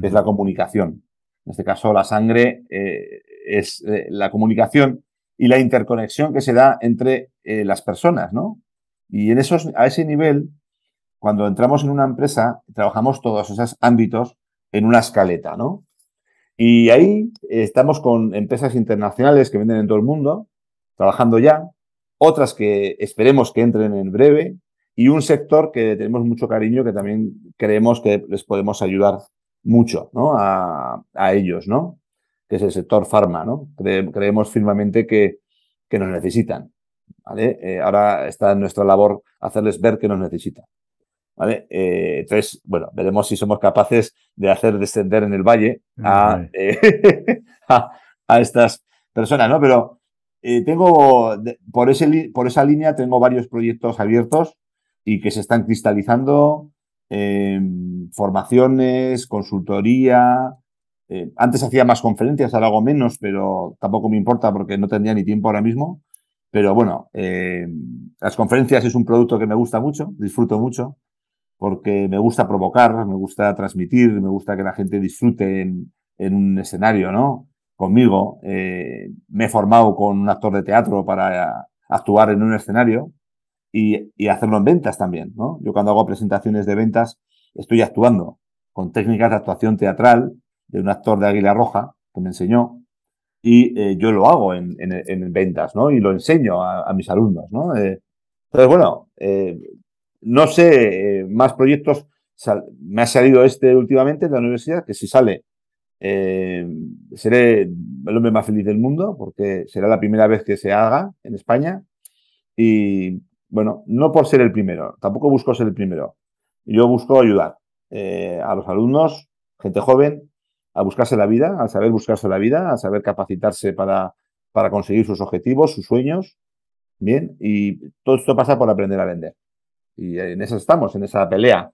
es la comunicación. En este caso, la sangre eh, es eh, la comunicación y la interconexión que se da entre eh, las personas, ¿no? Y en esos, a ese nivel, cuando entramos en una empresa, trabajamos todos esos ámbitos en una escaleta, ¿no? Y ahí estamos con empresas internacionales que venden en todo el mundo, trabajando ya, otras que esperemos que entren en breve y un sector que tenemos mucho cariño que también creemos que les podemos ayudar mucho ¿no? a, ellos, ¿no? que es el sector farma. ¿no? creemos firmemente que, que nos necesitan. Eh, ahora está en nuestra labor hacerles ver que nos necesitan. ¿Vale? Eh, entonces, bueno, veremos si somos capaces de hacer descender en el valle a, eh, a, a estas personas, ¿no? Pero eh, tengo, por, ese, por esa línea, tengo varios proyectos abiertos y que se están cristalizando. Em, formaciones, consultoría. Eh, antes hacía más conferencias, ahora hago menos, pero tampoco me importa porque no tendría ni tiempo ahora mismo. Pero bueno, em, las conferencias es un producto que me gusta mucho, disfruto mucho, porque me gusta provocar, me gusta transmitir, me gusta que la gente disfrute en, en un escenario, ¿no? conmigo. Eh, me he formado con un actor de teatro para actuar en un escenario y, hacerlo en ventas también. ¿no? Yo cuando hago presentaciones de ventas estoy actuando con técnicas de actuación teatral de un actor de Águila Roja que me enseñó y eh, yo lo hago en, ventas ¿no? y lo enseño a, mis alumnos. ¿no? Eh, entonces, bueno, no sé, más proyectos. Me ha salido este últimamente de la universidad, que si sale eh, seré el hombre más feliz del mundo porque será la primera vez que se haga en España. Y bueno, no por ser el primero, tampoco busco ser el primero. Yo busco ayudar eh, a los alumnos, gente joven, a buscarse la vida, a saber buscarse la vida, a saber capacitarse para, para conseguir sus objetivos, sus sueños. Bien, y todo esto pasa por aprender a vender. Y en eso estamos, en esa pelea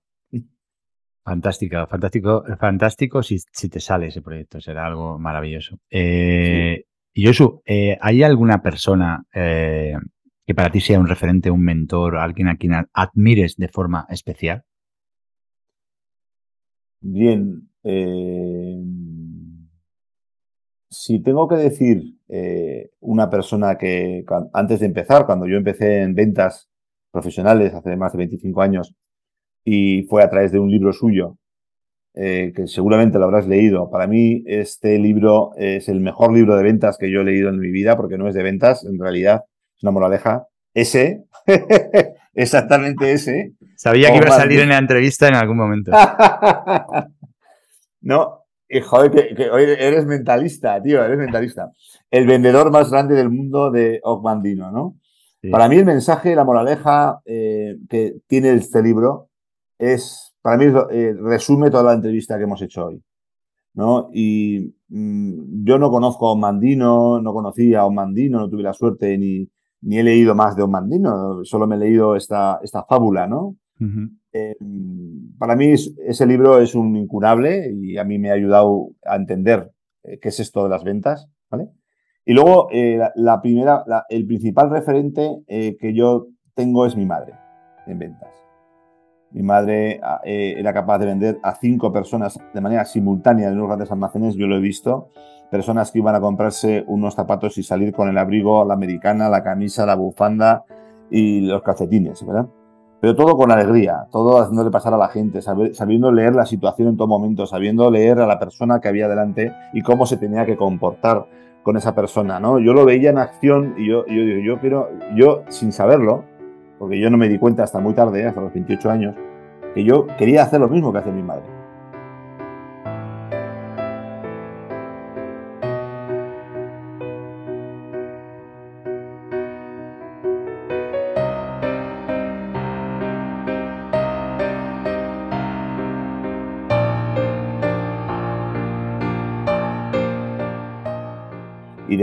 Fantástica, fantástico, fantástico si, si, te sale ese proyecto, será algo maravilloso. Eh, Y Josu, eh, ¿hay alguna persona eh, que para ti sea un referente, un mentor, alguien a quien admires de forma especial? Bien, eh, si tengo que decir una persona que antes de empezar, cuando yo empecé en ventas profesionales hace más de 25 años y fue a través de un libro suyo, eh, que seguramente lo habrás leído. Para mí este libro es el mejor libro de ventas que yo he leído en mi vida, porque no es de ventas, en realidad es una moraleja. Ese, exactamente ese. Sabía que iba a salir en la entrevista en algún momento. no, joder, que, eres mentalista, tío, eres mentalista. El vendedor más grande del mundo de Ogmandino, ¿no? Para mí el mensaje, la moraleja eh, que tiene este libro es para mí eh, resume toda la entrevista que hemos hecho hoy. ¿no? Y mm, yo no conozco a Omandino, no conocía a Omandino, no tuve la suerte ni, ni he leído más de Omandino, solo me he leído esta, esta fábula, ¿no? Eh, para mí ese libro es un incurable y a mí me ha ayudado a entender qué es esto de las ventas, ¿vale? Y luego la, primera, el principal referente que yo tengo es mi madre en ventas. Mi madre ah, eh, era capaz de vender a cinco personas de manera simultánea en unos grandes almacenes, yo lo he visto. Personas que iban a comprarse unos zapatos y salir con el abrigo, la americana, la camisa, la bufanda y los calcetines, ¿verdad? Pero todo con alegría, todo haciéndole pasar a la gente, sabiendo leer la situación en todo momento, sabiendo leer a la persona que había delante y cómo se tenía que comportar con esa persona, ¿no? Yo lo veía en acción y yo, yo digo, yo quiero, yo sin saberlo, porque yo no me di cuenta hasta muy tarde, hasta los 28 años, que yo quería hacer lo mismo que hace mi madre.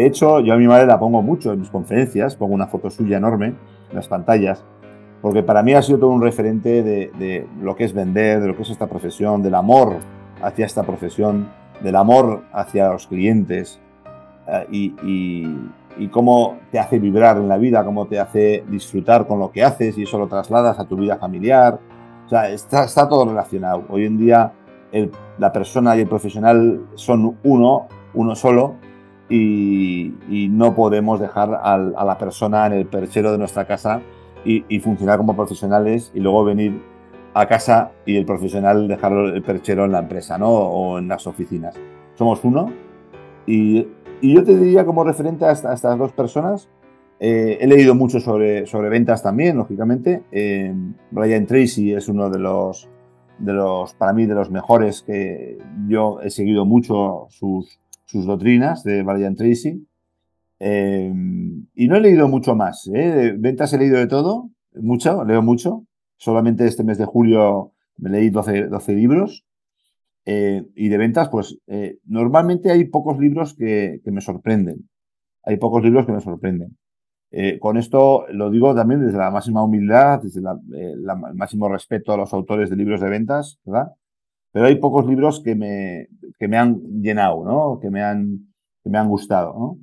De hecho, yo a mi madre la pongo mucho en mis conferencias, pongo una foto suya enorme en las pantallas, porque para mí ha sido todo un referente de, lo que es vender, de lo que es esta profesión, del amor hacia esta profesión, del amor hacia los clientes eh, y, cómo te hace vibrar en la vida, cómo te hace disfrutar con lo que haces y eso lo trasladas a tu vida familiar. O sea, está, todo relacionado. Hoy en día la persona y el profesional son uno, uno solo, y, no podemos dejar a la persona en el perchero de nuestra casa y, funcionar como profesionales y luego venir a casa y el profesional dejar el perchero en la empresa ¿no? o en las oficinas. Somos uno y, y yo te diría como referente a, estas dos personas, eh, he leído mucho sobre, sobre ventas también, lógicamente. Eh, Brian Tracy es uno de los, de los, para mí, de los mejores que yo he seguido mucho sus, sus doctrinas de Brian Tracy. Em, y no he leído mucho más. ¿eh? ventas he leído de todo, mucho, leo mucho. Solamente este mes de julio me leí 12, 12 libros. Eh, y de ventas, pues eh, normalmente hay pocos libros que, me sorprenden. Hay pocos libros que me sorprenden. Con esto lo digo también desde la máxima humildad, desde el máximo respeto a los autores de libros de ventas, ¿verdad? Pero hay pocos libros que me, que me han llenado, ¿no? Que me han, que me han gustado, ¿no?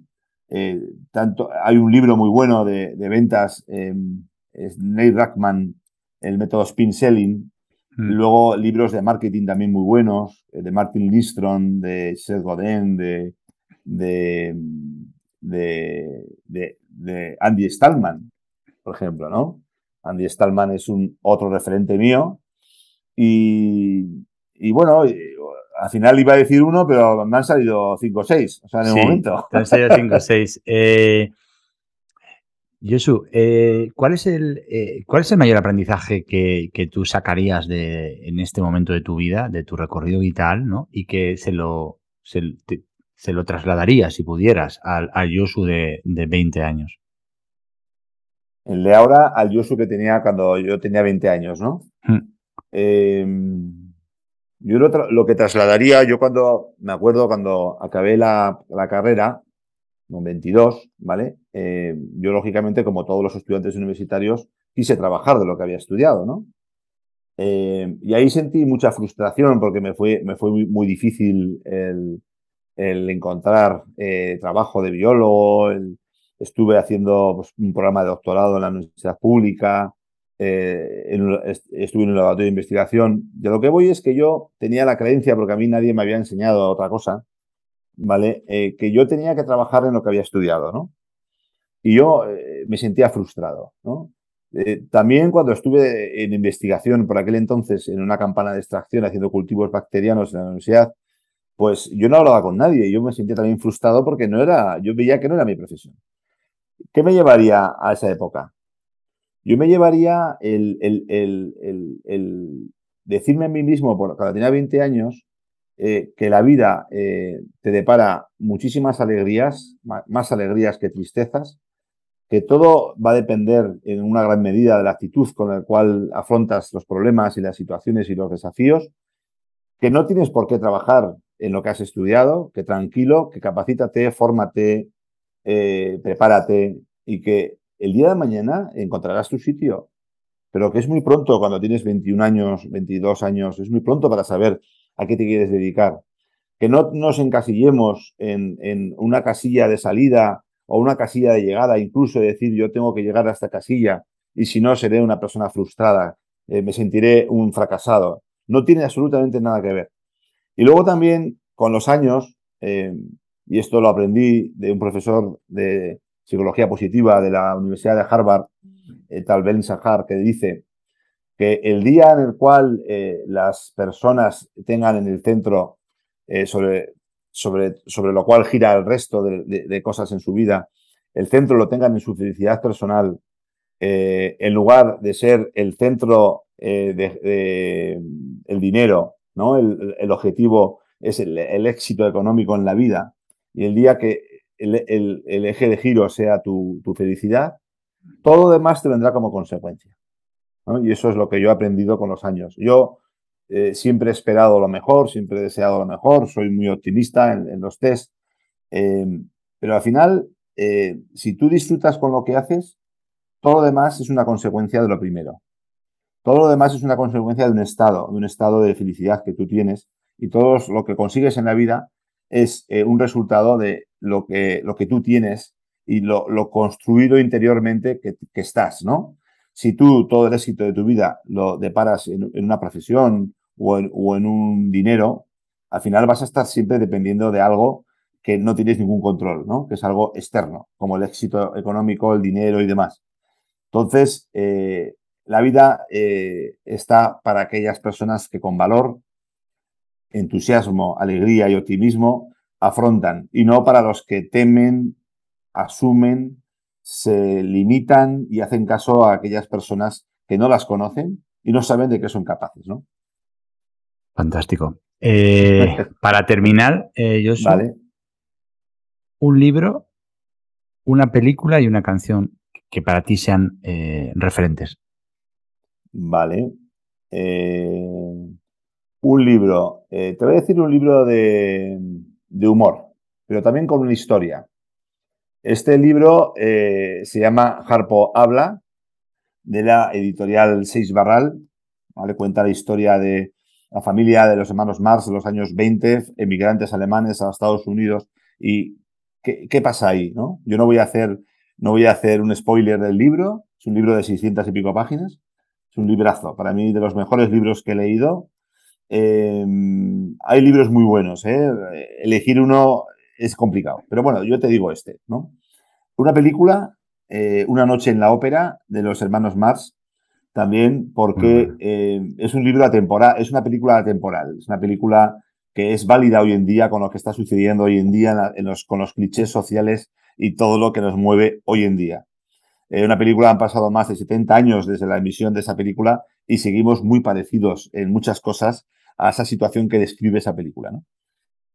Eh, tanto, hay un libro muy bueno de, ventas, eh, es Nate Rackman, el método Spin Selling. Mm. Luego libros de marketing también muy buenos, eh, de Martin Lindstrom, de Seth Godin, de, de, de, Andy Stallman, por ejemplo, ¿no? Andy Stallman es un otro referente mío. Y, y bueno, al final iba a decir uno, pero me han salido cinco o seis, o sea, en el momento. Te han salido cinco o seis. Eh, Josu, eh, ¿cuál, es el, eh, ¿cuál es el mayor aprendizaje que, tú sacarías de, en este momento de tu vida, de tu recorrido vital, ¿no? y que se lo, se, lo trasladarías, si pudieras, al, al Josu de, de, 20 años? El de ahora al Josu que tenía cuando yo tenía 20 años, ¿no? Hmm. Eh, yo lo, que trasladaría, yo cuando, me acuerdo cuando acabé la, carrera, con 22, ¿vale? Eh, yo lógicamente, como todos los estudiantes universitarios, quise trabajar de lo que había estudiado, ¿no? Eh, y ahí sentí mucha frustración porque me fue, me fue muy, difícil el, el encontrar eh, trabajo de biólogo, estuve haciendo pues, un programa de doctorado en la universidad pública, eh, estuve en un laboratorio de investigación. De lo que voy es que yo tenía la creencia, porque a mí nadie me había enseñado otra cosa, ¿vale? Eh, que yo tenía que trabajar en lo que había estudiado, ¿no? Y yo me sentía frustrado, también cuando estuve en investigación por aquel entonces en una campana de extracción haciendo cultivos bacterianos en la universidad, pues yo no hablaba con nadie. Yo me sentía también frustrado porque no era, yo veía que no era mi profesión. ¿Qué me llevaría a esa época? Yo me llevaría el, decirme a mí mismo, cuando tenía 20 años, eh, que la vida eh, te depara muchísimas alegrías, más alegrías que tristezas, que todo va a depender en una gran medida de la actitud con la cual afrontas los problemas y las situaciones y los desafíos, que no tienes por qué trabajar en lo que has estudiado, que tranquilo, que capacítate, fórmate, eh, prepárate y que el día de mañana encontrarás tu sitio. Pero que es muy pronto cuando tienes 21 años, 22 años, es muy pronto para saber a qué te quieres dedicar. Que no nos encasillemos en, una casilla de salida o una casilla de llegada, incluso decir yo tengo que llegar a esta casilla y si no seré una persona frustrada, eh, me sentiré un fracasado. No tiene absolutamente nada que ver. Y luego también, con los años, eh, y esto lo aprendí de un profesor de psicología positiva de la Universidad de Harvard, eh, tal Ben Sahar, que dice que el día en el cual eh, las personas tengan en el centro sobre, sobre, sobre, lo cual gira el resto de, cosas en su vida, el centro lo tengan en su felicidad personal, en lugar de ser el centro el dinero ¿no? El, objetivo es el, éxito económico en la vida y el día que el, eje de giro sea tu, felicidad, todo lo demás te vendrá como consecuencia. Y eso es lo que yo he aprendido con los años. Yo eh, siempre he esperado lo mejor, siempre he deseado lo mejor, soy muy optimista en, los test, em, pero al final, eh, si tú disfrutas con lo que haces, todo lo demás es una consecuencia de lo primero. Todo lo demás es una consecuencia de un estado, de un estado de felicidad que tú tienes y todo lo que consigues en la vida es eh, un resultado de lo que, lo que tú tienes y lo, construido interiormente que, estás, ¿no? Si tú todo el éxito de tu vida lo deparas en, una profesión o en, un dinero, al final vas a estar siempre dependiendo de algo que no tienes ningún control, ¿no? Que es algo externo, como el éxito económico, el dinero y demás. Entonces, eh, la vida eh, está para aquellas personas que con valor, entusiasmo, alegría y optimismo afrontan y no para los que temen, asumen, se limitan y hacen caso a aquellas personas que no las conocen y no saben de qué son capaces, ¿no? Fantástico. Eh, para terminar, eh, yo soy un libro, una película y una canción que para ti sean referentes. Vale. Eh, un libro. Eh, te voy a decir un libro de, humor, pero también con una historia. Este libro eh, se llama Harpo Habla, de la editorial Seis Barral. ¿vale? Cuenta la historia de la familia de los hermanos Mars en los años 20, emigrantes alemanes a Estados Unidos. ¿Y qué, pasa ahí? ¿no? Yo no voy, a hacer, no voy a hacer un spoiler del libro. Es un libro de 600 y pico páginas es un librazo, para mí de los mejores libros que he leído. Em, hay libros muy buenos, ¿eh? elegir uno es complicado, pero bueno, yo te digo este, ¿no? Una película, eh, Una noche en la ópera, de los hermanos Mars, también porque em, es un libro atemporal, es una película atemporal, es una película que es válida hoy en día con lo que está sucediendo hoy en día con los clichés sociales y todo lo que nos mueve hoy en día. Eh, una película han pasado más de 70 años desde la emisión de esa película y seguimos muy parecidos en muchas cosas a esa situación que describe esa película.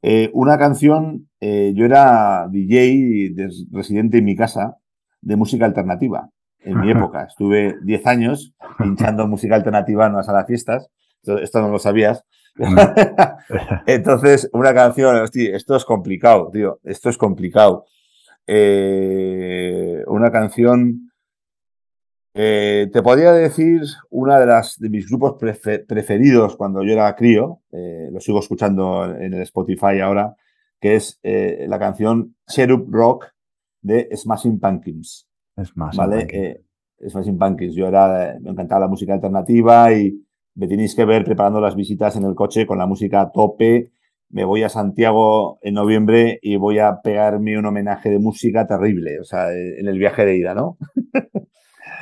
Eh, una canción, eh, yo era DJ residente en mi casa de música alternativa en mi época. Estuve 10 años pinchando música alternativa en una sala de fiestas. Esto, no lo sabías. Entonces, una canción, hostia, esto es complicado, tío, esto es complicado. Eh, una canción. Eh, te podría decir una de las de mis grupos preferidos cuando yo era crío, eh, lo sigo escuchando en el Spotify ahora, que es eh, la canción Cherub Rock de Smashing Pumpkins. Smashing ¿Vale? Pumpkins. Eh, Smashing Pumpkins. Yo era, me encantaba la música alternativa y me tenéis que ver preparando las visitas en el coche con la música a tope. Me voy a Santiago en noviembre y voy a pegarme un homenaje de música terrible, o sea, en el viaje de ida, ¿no?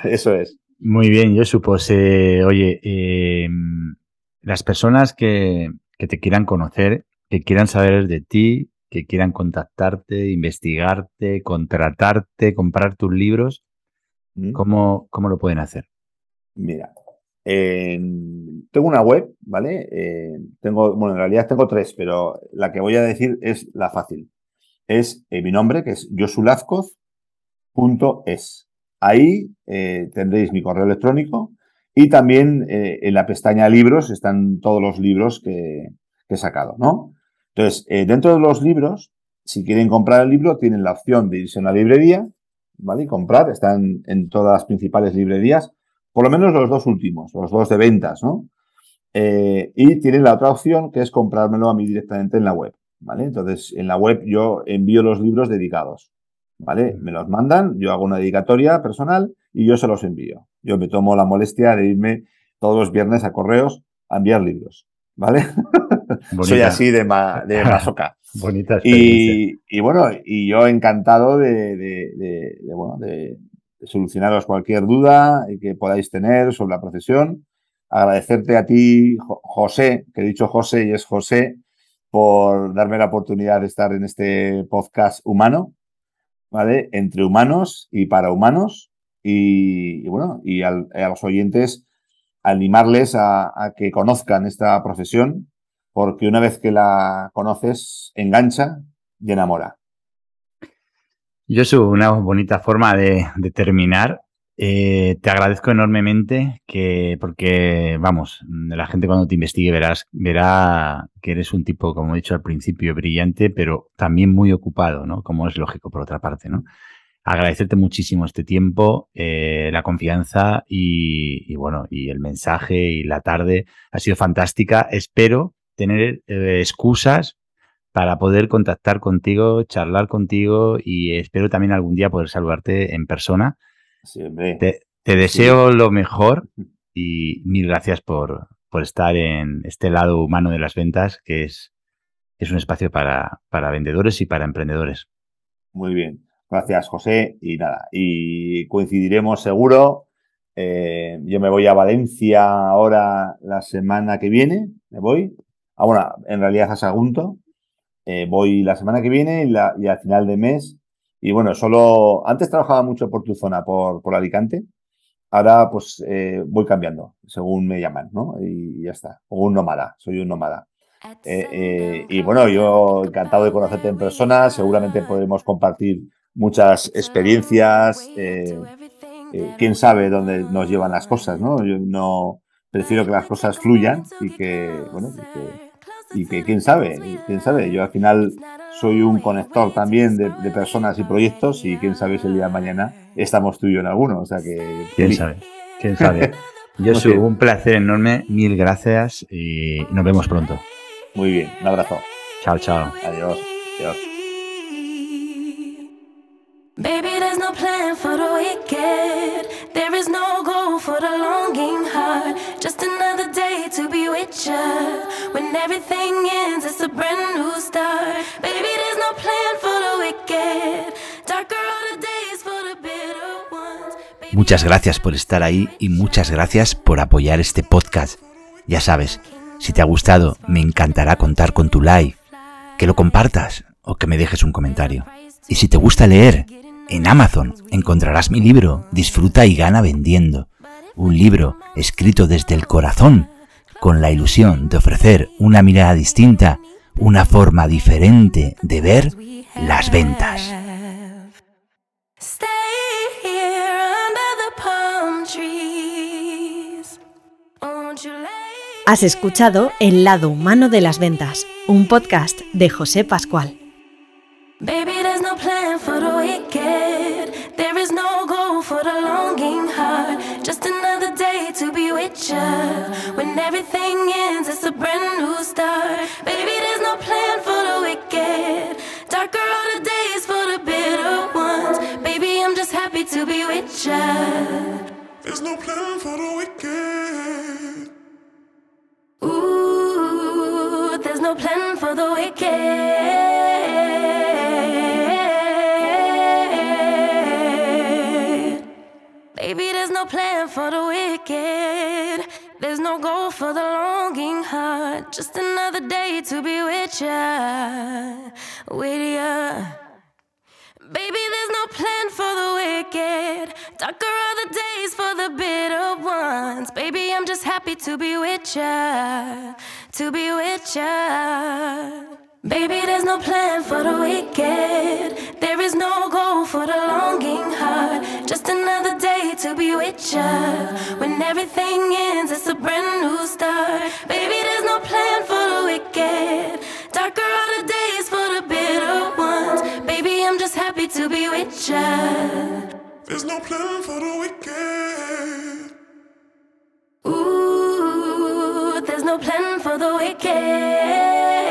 Eso es. Muy bien, yo supuse, oye, eh, las personas que, que te quieran conocer, que quieran saber de ti, que quieran contactarte, investigarte, contratarte, comprar tus libros, ¿Mm? ¿cómo, cómo lo pueden hacer? Mira, eh, tengo una web, ¿vale? Eh, tengo, bueno, en realidad tengo tres, pero la que voy a decir es la fácil. Es eh, mi nombre, que es josulazcoz.es. Ahí eh, tendréis mi correo electrónico y también eh, en la pestaña libros están todos los libros que, he sacado, ¿no? Entonces, eh, dentro de los libros, si quieren comprar el libro, tienen la opción de irse a una librería, ¿vale? Y comprar, están en todas las principales librerías, por lo menos los dos últimos, los dos de ventas, ¿no? Y tienen la otra opción que es comprármelo a mí directamente en la web, ¿vale? Entonces, en la web yo envío los libros dedicados, ¿vale? Me los mandan, yo hago una dedicatoria personal y yo se los envío. Yo me tomo la molestia de irme todos los viernes a correos a enviar libros, ¿vale? Soy así de, ma- de masoca. Bonita. Y, y bueno, y yo encantado de, de- de- de, bueno, de, de solucionaros cualquier duda que podáis tener sobre la profesión. Agradecerte a ti, Jo- José, que he dicho José y es José, por darme la oportunidad de estar en este podcast humano, ¿vale? Entre humanos y para humanos. Y, bueno, y a los oyentes animarles a, a que conozcan esta profesión, porque una vez que la conoces, engancha y enamora. Josu, una bonita forma de, de terminar. Eh, te agradezco enormemente que, porque, vamos, la gente cuando te investigue verás, verá que eres un tipo, como he dicho al principio, brillante, pero también muy ocupado, ¿no? Como es lógico por otra parte, ¿no? Agradecerte muchísimo este tiempo, eh, la confianza y, y, bueno, y el mensaje y la tarde ha sido fantástica. Espero tener eh, excusas para poder contactar contigo, charlar contigo y espero también algún día poder saludarte en persona. Siempre. Te, te deseo lo mejor y mil gracias por, por estar en este lado humano de las ventas, que es, es un espacio para, para vendedores y para emprendedores. Muy bien. Gracias, José. Y nada, y coincidiremos seguro. Eh, yo me voy a Valencia ahora la semana que viene. Me voy. Ah, bueno, en realidad a Sagunto. Eh, voy la semana que viene y, la, y al final de mes. Y bueno, solo. Antes trabajaba mucho por tu zona, por, por Alicante. Ahora, pues eh, voy cambiando según me llaman, ¿no? Y ya está. O un nómada. Soy un nómada. Eh, eh, y bueno, yo encantado de conocerte en persona. Seguramente podremos compartir muchas experiencias. Eh, eh, quién sabe dónde nos llevan las cosas, ¿no? Yo no prefiero que las cosas fluyan y que, bueno, y que, y que quién sabe, quién sabe. Yo al final soy un conector también de, de, personas y proyectos y quién sabe si el día de mañana estamos tú y yo en alguno. O sea que. Quién sabe, quién sabe. Josu, okay. un placer enorme, mil gracias y nos vemos pronto. Muy bien, un abrazo. Chao, chao. Adiós. Adiós. Baby, there's no plan for the wicked. There is no goal for the longing heart. Just another day to be with you. Muchas gracias por estar ahí y muchas gracias por apoyar este podcast. Ya sabes, si te ha gustado, me encantará contar con tu like, que lo compartas o que me dejes un comentario. Y si te gusta leer, en Amazon encontrarás mi libro Disfruta y gana vendiendo. Un libro escrito desde el corazón, con la ilusión de ofrecer una mirada distinta, una forma diferente de ver las ventas. Has escuchado El lado humano de las ventas, un podcast de José Pascual. Baby, there's no plan for the wicked. There is no goal for the longing heart. Just another day to be with you. When everything ends, it's a brand new start. Baby, there's no plan for the wicked. Darker are the days for the bitter ones. Baby, I'm just happy to be with you. There's no plan for the wicked. Ooh, there's no plan for the wicked. Baby, there's no plan for the wicked. There's no goal for the longing heart. Just another day to be with ya, with ya. Baby, there's no plan for the wicked. Darker are the days for the bitter ones. Baby, I'm just happy to be with ya, to be with ya. Baby, there's no plan for the wicked. There is no goal for the longing heart. Just another day to be with ya. When everything ends, it's a brand new start. Baby, there's no plan for the wicked. Darker are the days for the bitter ones. Baby, I'm just happy to be with ya. There's no plan for the wicked. Ooh, there's no plan for the wicked.